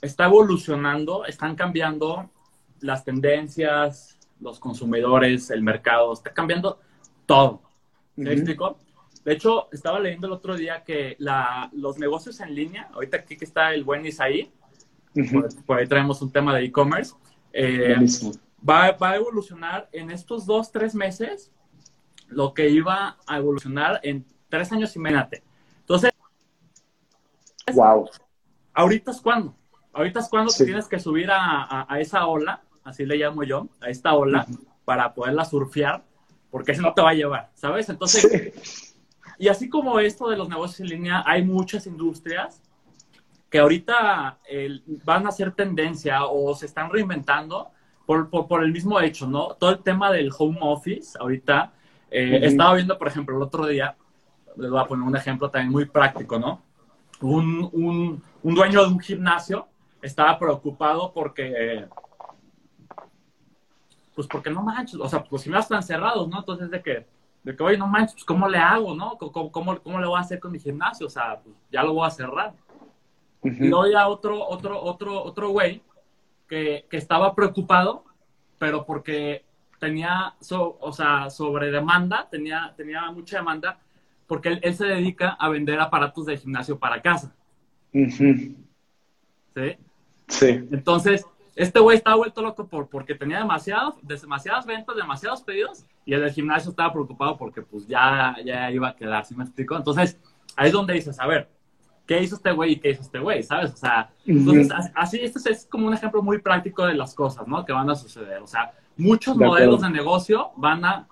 está evolucionando, están cambiando las tendencias, los consumidores, el mercado, está cambiando todo. ¿Me explico? De hecho, estaba leyendo el otro día que la, los negocios en línea, ahorita aquí que está el buen Isaí, por, ahí traemos un tema de e-commerce, eh, va, va, a evolucionar en estos dos, tres meses lo que iba a evolucionar en tres años y medio. Entonces, wow. ahorita es cuando, ahorita es cuando te tienes que subir a, a, esa ola, así le llamo yo, a esta ola, para poderla surfear, porque si no te va a llevar, ¿sabes? Entonces, y así como esto de los negocios en línea, hay muchas industrias que ahorita van a ser tendencia o se están reinventando por, por, el mismo hecho, ¿no? Todo el tema del home office, ahorita, eh, estaba viendo, por ejemplo, el otro día, les voy a poner un ejemplo también muy práctico, ¿no? Un, un, un dueño de un gimnasio estaba preocupado porque, pues porque no manches, o sea, los gimnasios están cerrados, ¿no? Entonces, de que de que, oye, no manches, pues, ¿cómo le hago, no? ¿Cómo, cómo, cómo le voy a hacer con mi gimnasio? O sea, pues, ya lo voy a cerrar. Y luego ya otro, otro, otro, otro güey que, que estaba preocupado, pero porque tenía, o sea, sobre demanda, tenía, tenía mucha demanda, porque él, él, se dedica a vender aparatos de gimnasio para casa. ¿Sí? Sí. Entonces, este güey estaba vuelto loco por, porque tenía demasiados, demasiadas ventas, demasiados pedidos, y el del gimnasio estaba preocupado porque pues ya, ya iba a quedar, ¿sí me explico? Entonces, ahí es donde dices, a ver, ¿qué hizo este güey y qué hizo este güey? ¿Sabes? O sea, entonces, así, esto es como un ejemplo muy práctico de las cosas, ¿no? Que van a suceder. O sea, muchos modelos de negocio van a,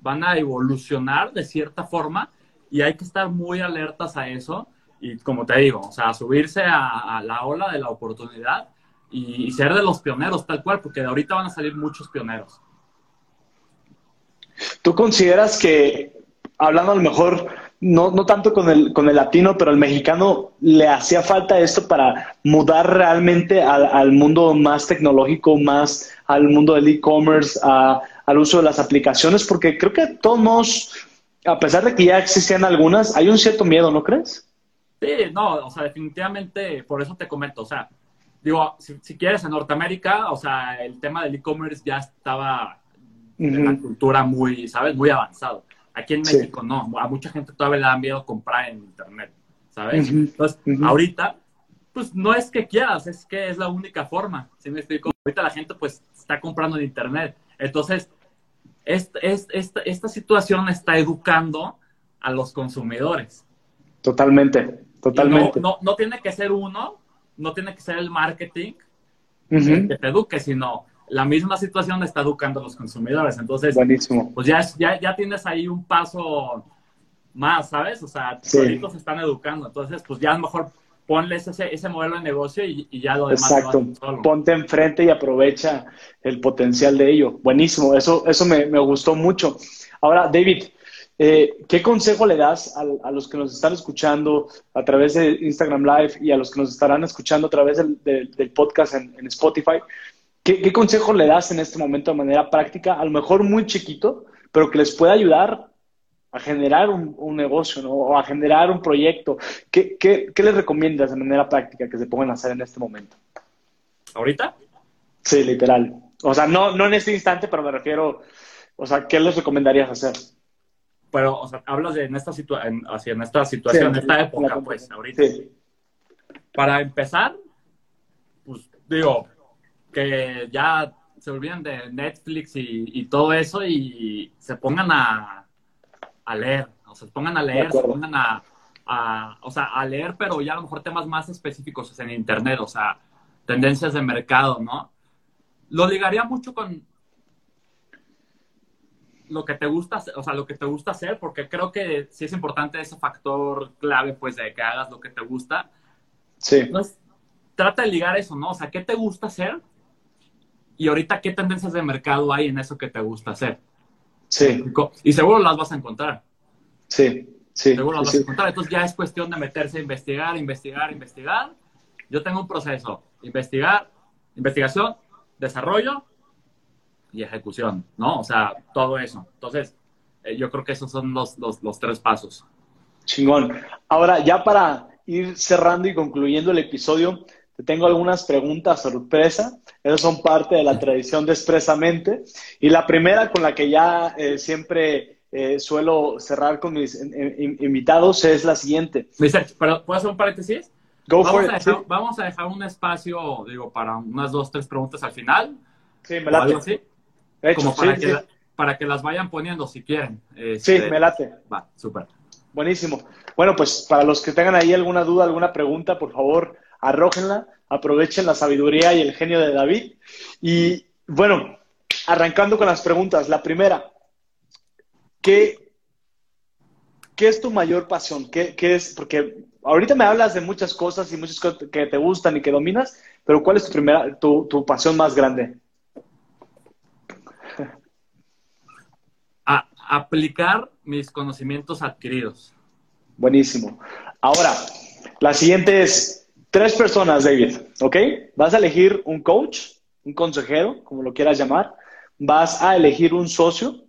van a evolucionar de cierta forma y hay que estar muy alertas a eso. Y como te digo, o sea, subirse a, a la ola de la oportunidad y, ser de los pioneros, tal cual, porque de ahorita van a salir muchos pioneros. ¿Tú consideras que, hablando a lo mejor, no, no tanto con el, con el latino, pero al mexicano, le hacía falta esto para mudar realmente al, al mundo más tecnológico, más al mundo del e-commerce, al uso de las aplicaciones? Porque creo que todos, a pesar de que ya existían algunas, hay un cierto miedo, ¿no crees? Sí, no, o sea, definitivamente, por eso te comento, o sea, digo, si, quieres, en Norteamérica, o sea, el tema del e-commerce ya estaba en la cultura muy, ¿sabes? Muy avanzado. Aquí en México no, a mucha gente todavía le da miedo comprar en Internet, ¿sabes? Entonces, ahorita, pues no es que quieras, es que es la única forma, ¿sí me explico? Ahorita la gente pues está comprando en Internet. Entonces, esta, esta, esta situación está educando a los consumidores. Totalmente, totalmente. No, no, no, tiene que ser uno no tiene que ser el marketing que te eduque, sino la misma situación está educando a los consumidores. Entonces, Buenísimo. pues ya, ya, ya tienes ahí un paso más, ¿sabes? O sea, sí. se están educando. Entonces, pues ya a lo mejor ponles ese, ese modelo de negocio y, y ya lo demás. Exacto. Ponte enfrente y aprovecha el potencial de ello. Buenísimo. Eso, eso me, me gustó mucho. Ahora, David, eh, ¿Qué consejo le das a, a, los que nos están escuchando a través de Instagram Live y a los que nos estarán escuchando a través del, del, del podcast en, en Spotify? ¿Qué, ¿Qué, consejo le das en este momento de manera práctica? A lo mejor muy chiquito, pero que les pueda ayudar a generar un, un negocio ¿no? o a generar un proyecto. ¿Qué, ¿Qué, ¿Qué, les recomiendas de manera práctica que se pongan a hacer en este momento? ¿Ahorita? Sí, literal. O sea, no, no en este instante, pero me refiero, o sea, ¿qué les recomendarías hacer? Pero, o sea, hablas de en esta, situa en, así, en esta situación, sí, en esta época, pues, ahorita. Sí. Para empezar, pues, digo, que ya se olviden de Netflix y, y todo eso y se pongan a, a leer, o sea, se pongan a leer, se pongan a, a, o sea, a leer, pero ya a lo mejor temas más específicos o sea, en Internet, o sea, tendencias de mercado, ¿no? Lo ligaría mucho con, lo que te gusta, o sea, lo que te gusta hacer, porque creo que sí es importante ese factor clave, pues, de que hagas lo que te gusta. Sí. Entonces, trata de ligar eso, ¿no? O sea, ¿qué te gusta hacer? Y ahorita, ¿qué tendencias de mercado hay en eso que te gusta hacer? Sí. Y seguro las vas a encontrar. Sí, sí. Seguro las sí, vas a encontrar. Entonces, ya es cuestión de meterse a investigar, investigar, investigar. Yo tengo un proceso. Investigar, investigación, desarrollo, y ejecución, ¿no? O sea, todo eso. Entonces, eh, yo creo que esos son los, los, los tres pasos. Chingón. Ahora, ya para ir cerrando y concluyendo el episodio, te tengo algunas preguntas sorpresa. Esas son parte de la tradición de Expresamente. Y la primera con la que ya eh, siempre eh, suelo cerrar con mis invitados es la siguiente. ¿puedo hacer un paréntesis? Go vamos, for a it, dejar, sí. vamos a dejar un espacio, digo, para unas dos, tres preguntas al final. Sí, me late. algo así, Hecho, como para, sí, que, sí. la- para que las vayan poniendo si quieren. Sí, Este, me late. Va, súper. Buenísimo. Bueno, pues para los que tengan ahí alguna duda, alguna pregunta, por favor, arrójenla, aprovechen la sabiduría y el genio de David. Y bueno, arrancando con las preguntas. La primera, ¿qué, qué es tu mayor pasión? ¿Qué, qué es? Porque ahorita me hablas de muchas cosas y muchas cosas que te gustan y que dominas, pero ¿cuál es tu, primera, tu, tu pasión más grande? A- aplicar mis conocimientos adquiridos. Buenísimo. Ahora, la siguiente es tres personas, David, ¿ok? Vas a elegir un coach, un consejero, como lo quieras llamar, vas a elegir un socio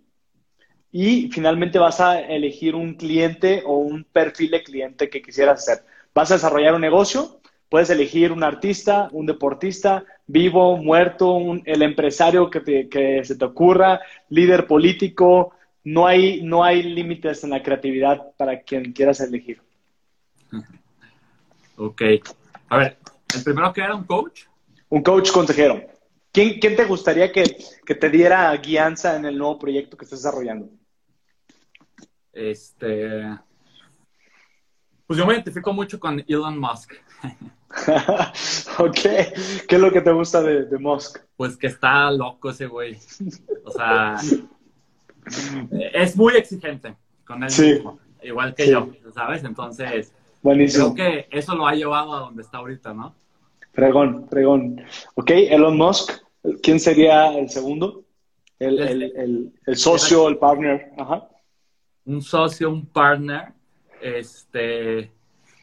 y finalmente vas a elegir un cliente o un perfil de cliente que quisieras hacer. Vas a desarrollar un negocio, puedes elegir un artista, un deportista, vivo, muerto, un- el empresario que, que se te ocurra, líder político, no hay, no hay límites en la creatividad para quien quieras elegir. Ok. A ver, el primero que era un coach. Un coach consejero. ¿Quién, quién te gustaría que, que te diera guianza en el nuevo proyecto que estás desarrollando? Este. Pues yo me identifico mucho con Elon Musk. ok. ¿Qué es lo que te gusta de, de Musk? Pues que está loco ese güey. O sea, es muy exigente con él Sí. mismo, igual que Sí. yo, ¿sabes? Entonces, Buenísimo. creo que eso lo ha llevado a donde está ahorita, ¿no? Pregón, pregón. Ok, Elon Musk. ¿Quién sería el segundo? El, el, el, el socio, el partner. Ajá. Un socio, un partner, este,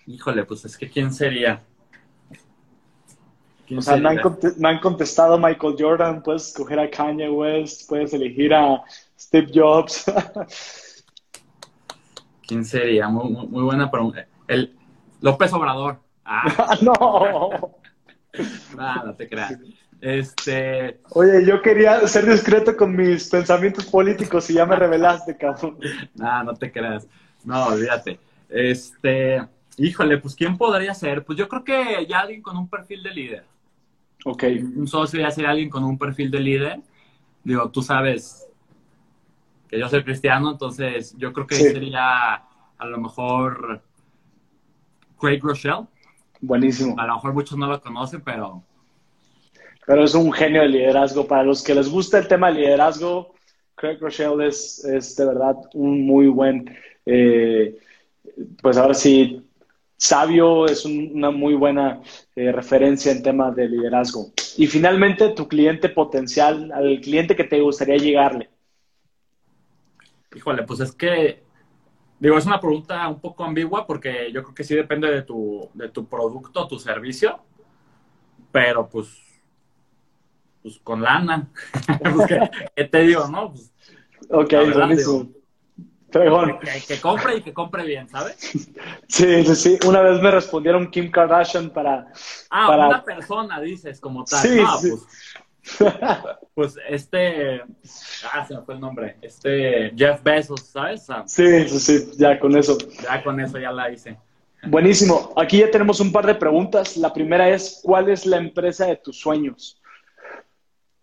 híjole, pues es que ¿quién sería? ¿Quién O sea, me han, me han contestado Michael Jordan, puedes escoger a Kanye West, puedes elegir a Steve Jobs. ¿Quién sería? Muy, buena pregunta. El López Obrador. Ah, Ah, no. nada, no te creas. Este, Oye, yo quería ser discreto con mis pensamientos políticos y ya me revelaste, cabrón. nada, no te creas. No, olvídate. Este, híjole, pues ¿quién podría ser? Pues yo creo que ya alguien con un perfil de líder. Ok, Un socio ya sería alguien con un perfil de líder. Digo, tú sabes que yo soy cristiano, entonces yo creo que Sí. sería a lo mejor Craig Rochelle. buenísimo. A lo mejor muchos no lo conocen, pero Pero es un genio de liderazgo. Para los que les gusta el tema de liderazgo, Craig Rochelle es, es de verdad un muy buen, eh, pues ahora sí, sabio, es un- una muy buena eh, referencia en temas de liderazgo. Y finalmente, tu cliente potencial, al cliente que te gustaría llegarle. Híjole, pues es que, digo, es una pregunta un poco ambigua porque yo creo que sí depende de tu, de tu producto, tu servicio, pero pues, pues con lana. Pues, ¿qué, qué te digo, no? Pues, Ok, verdad, que, que compre y que compre bien, ¿sabes? Sí, sí, sí. Una vez me respondieron Kim Kardashian para... Ah, Para- una persona, dices, como tal. Sí, no, sí. Pues, pues este, ah, se me fue el nombre, este Jeff Bezos, ¿sabes? Sea, Sí, sí, sí, ya con eso. ya con eso ya la hice. Buenísimo. Aquí ya tenemos un par de preguntas. La primera es, ¿cuál es la empresa de tus sueños?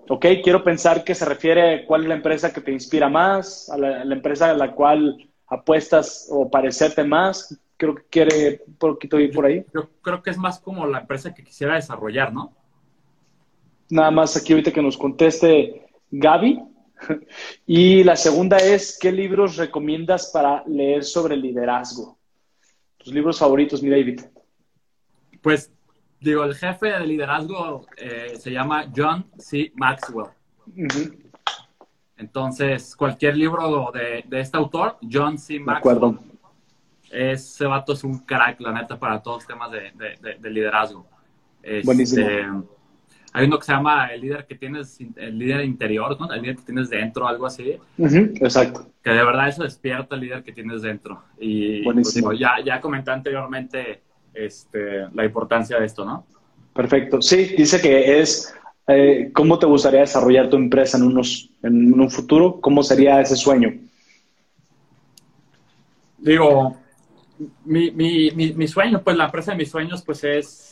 Ok, quiero pensar que se refiere a cuál es la empresa que te inspira más, a la, a la empresa a la cual apuestas o parecerte más. Creo que quiere un poquito ir por ahí. Yo creo que es más como la empresa que quisiera desarrollar, ¿no? Nada más aquí ahorita que nos conteste Gaby. Y la segunda es, ¿qué libros recomiendas para leer sobre liderazgo? Tus libros favoritos, mi David. Pues, digo, el jefe de liderazgo eh, se llama John C. Maxwell. Entonces, cualquier libro de, de este autor, John C. Maxwell, ese vato es un crack, la neta, para todos los temas de, de- de- de liderazgo. Este, Buenísimo. Hay uno que se llama el líder que tienes, el líder interior, ¿no? El líder que tienes dentro, algo así. exacto. Que de verdad eso despierta el líder que tienes dentro. Y pues, ya, ya comenté anteriormente este, la importancia de esto, ¿no? Perfecto. Sí, dice que es eh, cómo te gustaría desarrollar tu empresa en, unos, en un futuro, cómo sería ese sueño. Digo, mi, mi, mi, sueño, pues la empresa de mis sueños, pues es,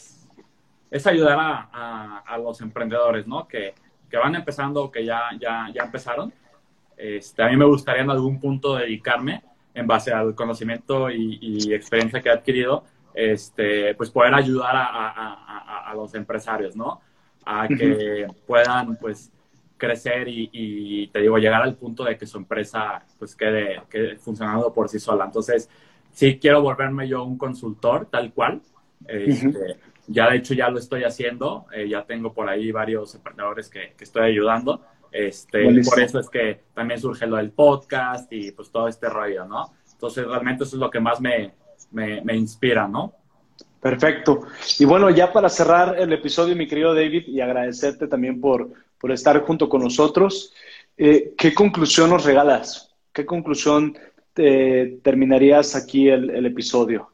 es ayudar a, a, los emprendedores, ¿no? Que, que, van empezando, que ya, ya, ya empezaron. Este, a mí me gustaría en algún punto dedicarme, en base al conocimiento y, y experiencia que he adquirido, este, pues poder ayudar a, a, a los empresarios, ¿no? A que puedan, pues, crecer y, y, te digo, llegar al punto de que su empresa, pues, quede, quede funcionando por sí sola. Entonces, sí quiero volverme yo un consultor, tal cual. Este, ya de hecho ya lo estoy haciendo, eh, ya tengo por ahí varios emprendedores que, que estoy ayudando. Este, por eso es que también surge lo del podcast y pues todo este rollo, ¿no? Entonces realmente eso es lo que más me, me, me inspira, ¿no? Perfecto. Y bueno, ya para cerrar el episodio, mi querido David, y agradecerte también por, por estar junto con nosotros, eh, ¿qué conclusión nos regalas? ¿Qué conclusión terminarías aquí el, episodio?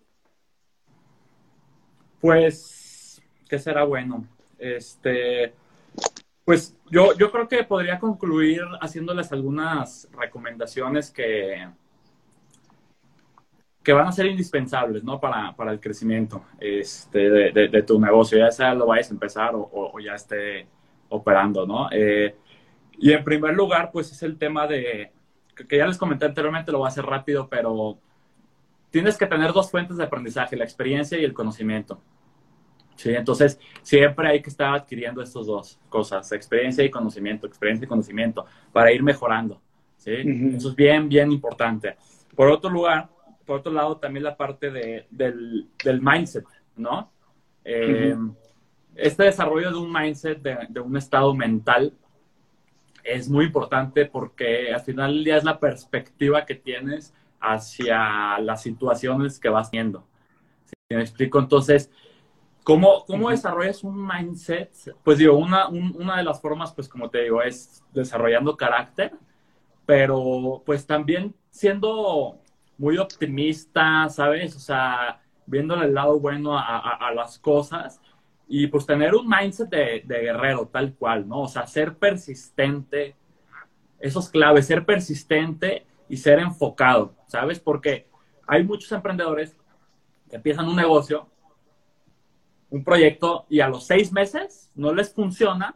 Pues, ¿qué será bueno? Este, pues yo, yo creo que podría concluir haciéndoles algunas recomendaciones que, que van a ser indispensables, ¿no? Para, para el crecimiento este, de, tu negocio, ya sea lo vayas a empezar o, o, ya esté operando, ¿no? Eh, y en primer lugar, pues es el tema de, que ya les comenté anteriormente, lo voy a hacer rápido, pero tienes que tener dos fuentes de aprendizaje, la experiencia y el conocimiento. ¿Sí? Entonces, siempre hay que estar adquiriendo estas dos cosas, experiencia y conocimiento, experiencia y conocimiento, para ir mejorando. ¿sí? Eso es bien, bien importante. Por otro lugar, por otro lado, también la parte de, del, del, mindset, ¿no? Eh, este desarrollo de un mindset, de, de, un estado mental, es muy importante porque al final del día es la perspectiva que tienes hacia las situaciones que vas viendo. ¿Sí me explico? Entonces, ¿cómo, cómo desarrollas un mindset? Pues digo, una, una de las formas, pues como te digo, es desarrollando carácter, pero pues también siendo muy optimista, ¿sabes? O sea, viéndole el lado bueno a, a las cosas y pues tener un mindset de, guerrero tal cual, ¿no? O sea, ser persistente, eso es clave, ser persistente y ser enfocado, ¿sabes? Porque hay muchos emprendedores que empiezan un negocio, un proyecto y a los seis meses no les funciona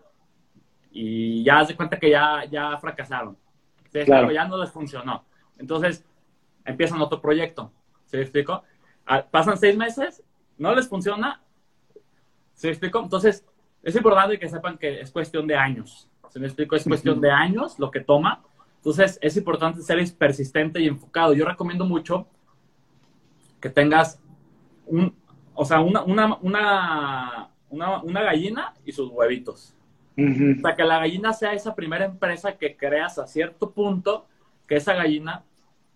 y ya se cuenta que ya, ya fracasaron. Claro. Ya no les funcionó. Entonces, empiezan otro proyecto. ¿Se me explico? Ah, pasan seis meses, no les funciona ¿Se me explico? Entonces, es importante que sepan que es cuestión de años. ¿Se me explico? Es cuestión de años lo que toma. Entonces, es importante ser persistente y enfocado. Yo recomiendo mucho que tengas un, o sea, una, una, una, una, gallina y sus huevitos. Para que la gallina sea esa primera empresa que creas a cierto punto que esa gallina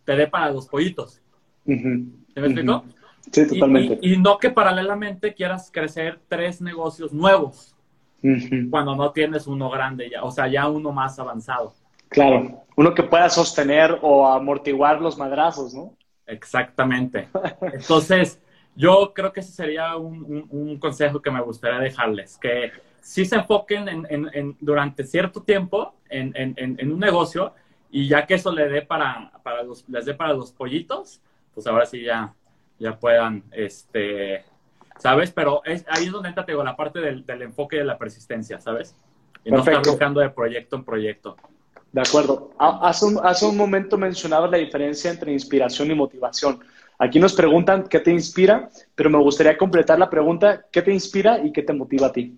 te dé para los pollitos. ¿Se me explico? Sí, totalmente. Y, no que paralelamente quieras crecer tres negocios nuevos cuando no tienes uno grande ya, o sea, ya uno más avanzado. Claro, uno que pueda sostener o amortiguar los madrazos, ¿no? Exactamente. Entonces, yo creo que ese sería un, consejo que me gustaría dejarles, que sí se enfoquen en, durante cierto tiempo en, un negocio y ya que eso le dé para, para los, les dé para los pollitos, pues ahora sí ya ya puedan, este, ¿sabes? Pero es, ahí es donde entra, digo, la parte del, enfoque de la persistencia, ¿sabes? Y no estar buscando de proyecto en proyecto. De acuerdo. Hace un, hace un momento mencionabas la diferencia entre inspiración y motivación. Aquí nos preguntan qué te inspira, pero me gustaría completar la pregunta, ¿qué te inspira y qué te motiva a ti?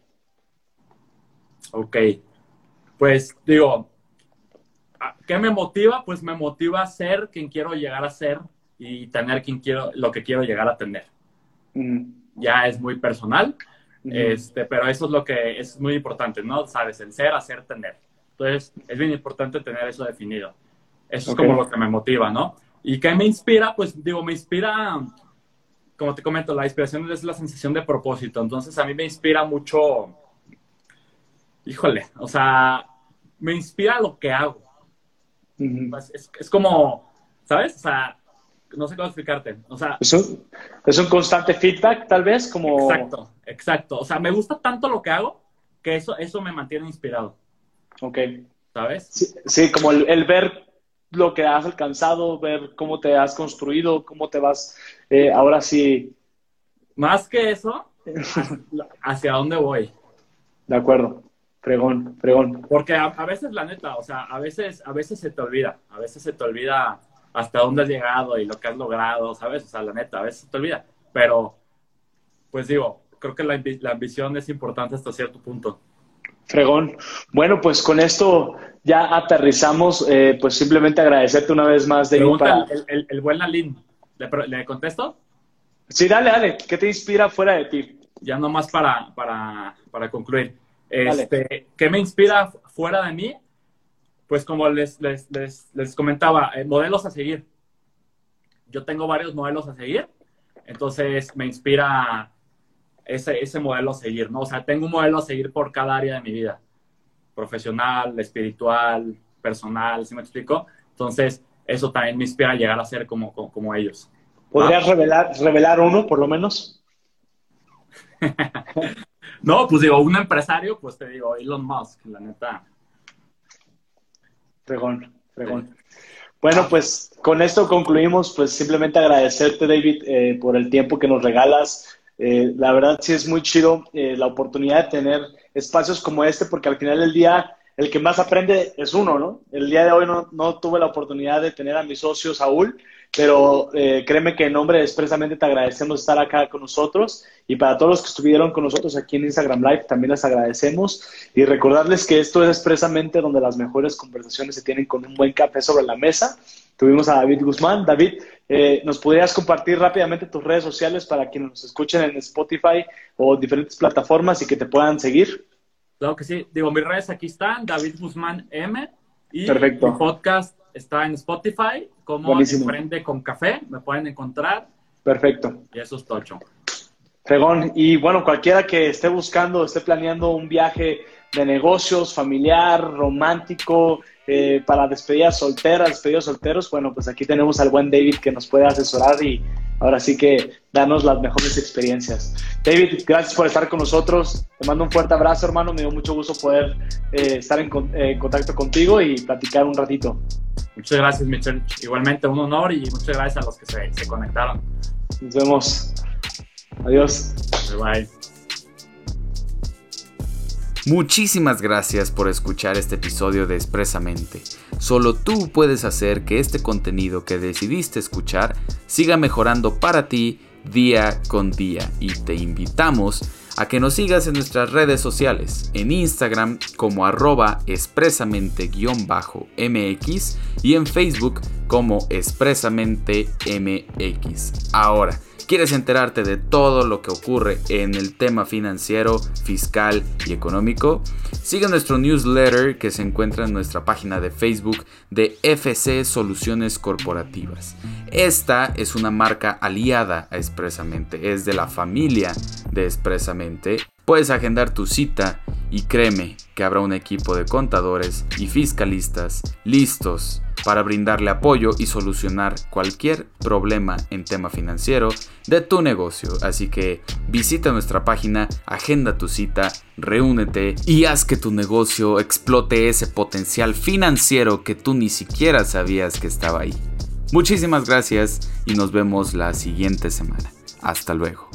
Ok. Pues digo, ¿qué me motiva? Pues me motiva a ser quien quiero llegar a ser y tener quien quiero, lo que quiero llegar a tener. Ya es muy personal, este, pero eso es lo que es muy importante, ¿no? Sabes, el ser, hacer, tener. Entonces, es bien importante tener eso definido. Eso es como lo que me motiva, ¿no? ¿Y qué me inspira? Pues digo, me inspira, como te comento, la inspiración es la sensación de propósito. Entonces, a mí me inspira mucho híjole, o sea, me inspira lo que hago. Pues, es, como, ¿sabes? O sea, no sé cómo explicarte. O sea, ¿Es un, es un constante feedback, tal vez, como... Exacto, exacto. O sea, me gusta tanto lo que hago que eso, eso me mantiene inspirado. Ok. ¿Sabes? Sí, como el, ver lo que has alcanzado, ver cómo te has construido, cómo te vas, eh, ahora sí. Más que eso, hacia dónde voy. De acuerdo. Fregón, fregón. Porque a, veces, la neta, o sea, a veces, a veces se te olvida, a veces se te olvida hasta dónde has llegado y lo que has logrado, ¿sabes? O sea, la neta, a veces se te olvida. Pero, pues digo, creo que la, la ambición es importante hasta cierto punto. Fregón. Bueno, pues con esto ya aterrizamos. Eh, pues simplemente agradecerte una vez más, David. el, el, buen Lalín. ¿Le, ¿Le, contesto? Sí, dale, dale. ¿Qué te inspira fuera de ti? Ya nomás para, para, para concluir. Este, ¿Qué me inspira fuera de mí? Pues como les, les, les, comentaba, eh, modelos a seguir. Yo tengo varios modelos a seguir, entonces me inspira ese, ese modelo a seguir, ¿no? O sea, tengo un modelo a seguir por cada área de mi vida, profesional, espiritual, personal, ¿sí me explico? Entonces, eso también me inspira a llegar a ser como, como, ellos. ¿Podrías revelar, revelar uno, por lo menos? no, pues digo, un empresario, pues te digo, Elon Musk, la neta. Fregón, fregón. Bueno, pues con esto concluimos, pues simplemente agradecerte, David, eh, por el tiempo que nos regalas. Eh, la verdad sí es muy chido eh, la oportunidad de tener espacios como este, porque al final del día el que más aprende es uno, ¿no? El día de hoy no, tuve la oportunidad de tener a mi socio Saúl, pero eh, créeme que en nombre expresamente te agradecemos estar acá con nosotros y para todos los que estuvieron con nosotros aquí en Instagram Live también les agradecemos y recordarles que esto es expresamente donde las mejores conversaciones se tienen con un buen café sobre la mesa. Tuvimos a David Guzmán. David, eh, ¿nos podrías compartir rápidamente tus redes sociales para quienes nos escuchen en Spotify o diferentes plataformas y que te puedan seguir? Claro que sí. Digo, mis redes aquí están, David Guzmán M. Y Perfecto. mi podcast está en Spotify, como Emprende con Café. Me pueden encontrar. Perfecto. Y eso es tocho. Fregón. Y bueno, cualquiera que esté buscando, esté planeando un viaje de negocios, familiar, romántico, eh, para despedidas solteras, despedidos solteros, bueno, pues aquí tenemos al buen David que nos puede asesorar y ahora sí que darnos las mejores experiencias. David, gracias por estar con nosotros. Te mando un fuerte abrazo, hermano. Me dio mucho gusto poder eh, estar en, eh, contacto contigo y platicar un ratito. Muchas gracias, Michelle. Igualmente, un honor y muchas gracias a los que se, se conectaron. Nos vemos. Adiós. Bye bye. Muchísimas gracias por escuchar este episodio de Expresamente. Solo tú puedes hacer que este contenido que decidiste escuchar siga mejorando para ti día con día y te invitamos a que nos sigas en nuestras redes sociales, en Instagram como arroba expresamente-mx y en Facebook como expresamente mx. Ahora, ¿Quieres enterarte de todo lo que ocurre en el tema financiero, fiscal y económico? Sigue nuestro newsletter que se encuentra en nuestra página de Facebook de FC Soluciones Corporativas. Esta es una marca aliada a Expresamente, es de la familia de Expresamente. Puedes agendar tu cita y créeme que habrá un equipo de contadores y fiscalistas listos para brindarle apoyo y solucionar cualquier problema en tema financiero de tu negocio. Así que visita nuestra página, agenda tu cita, reúnete y haz que tu negocio explote ese potencial financiero que tú ni siquiera sabías que estaba ahí. Muchísimas gracias y nos vemos la siguiente semana. Hasta luego.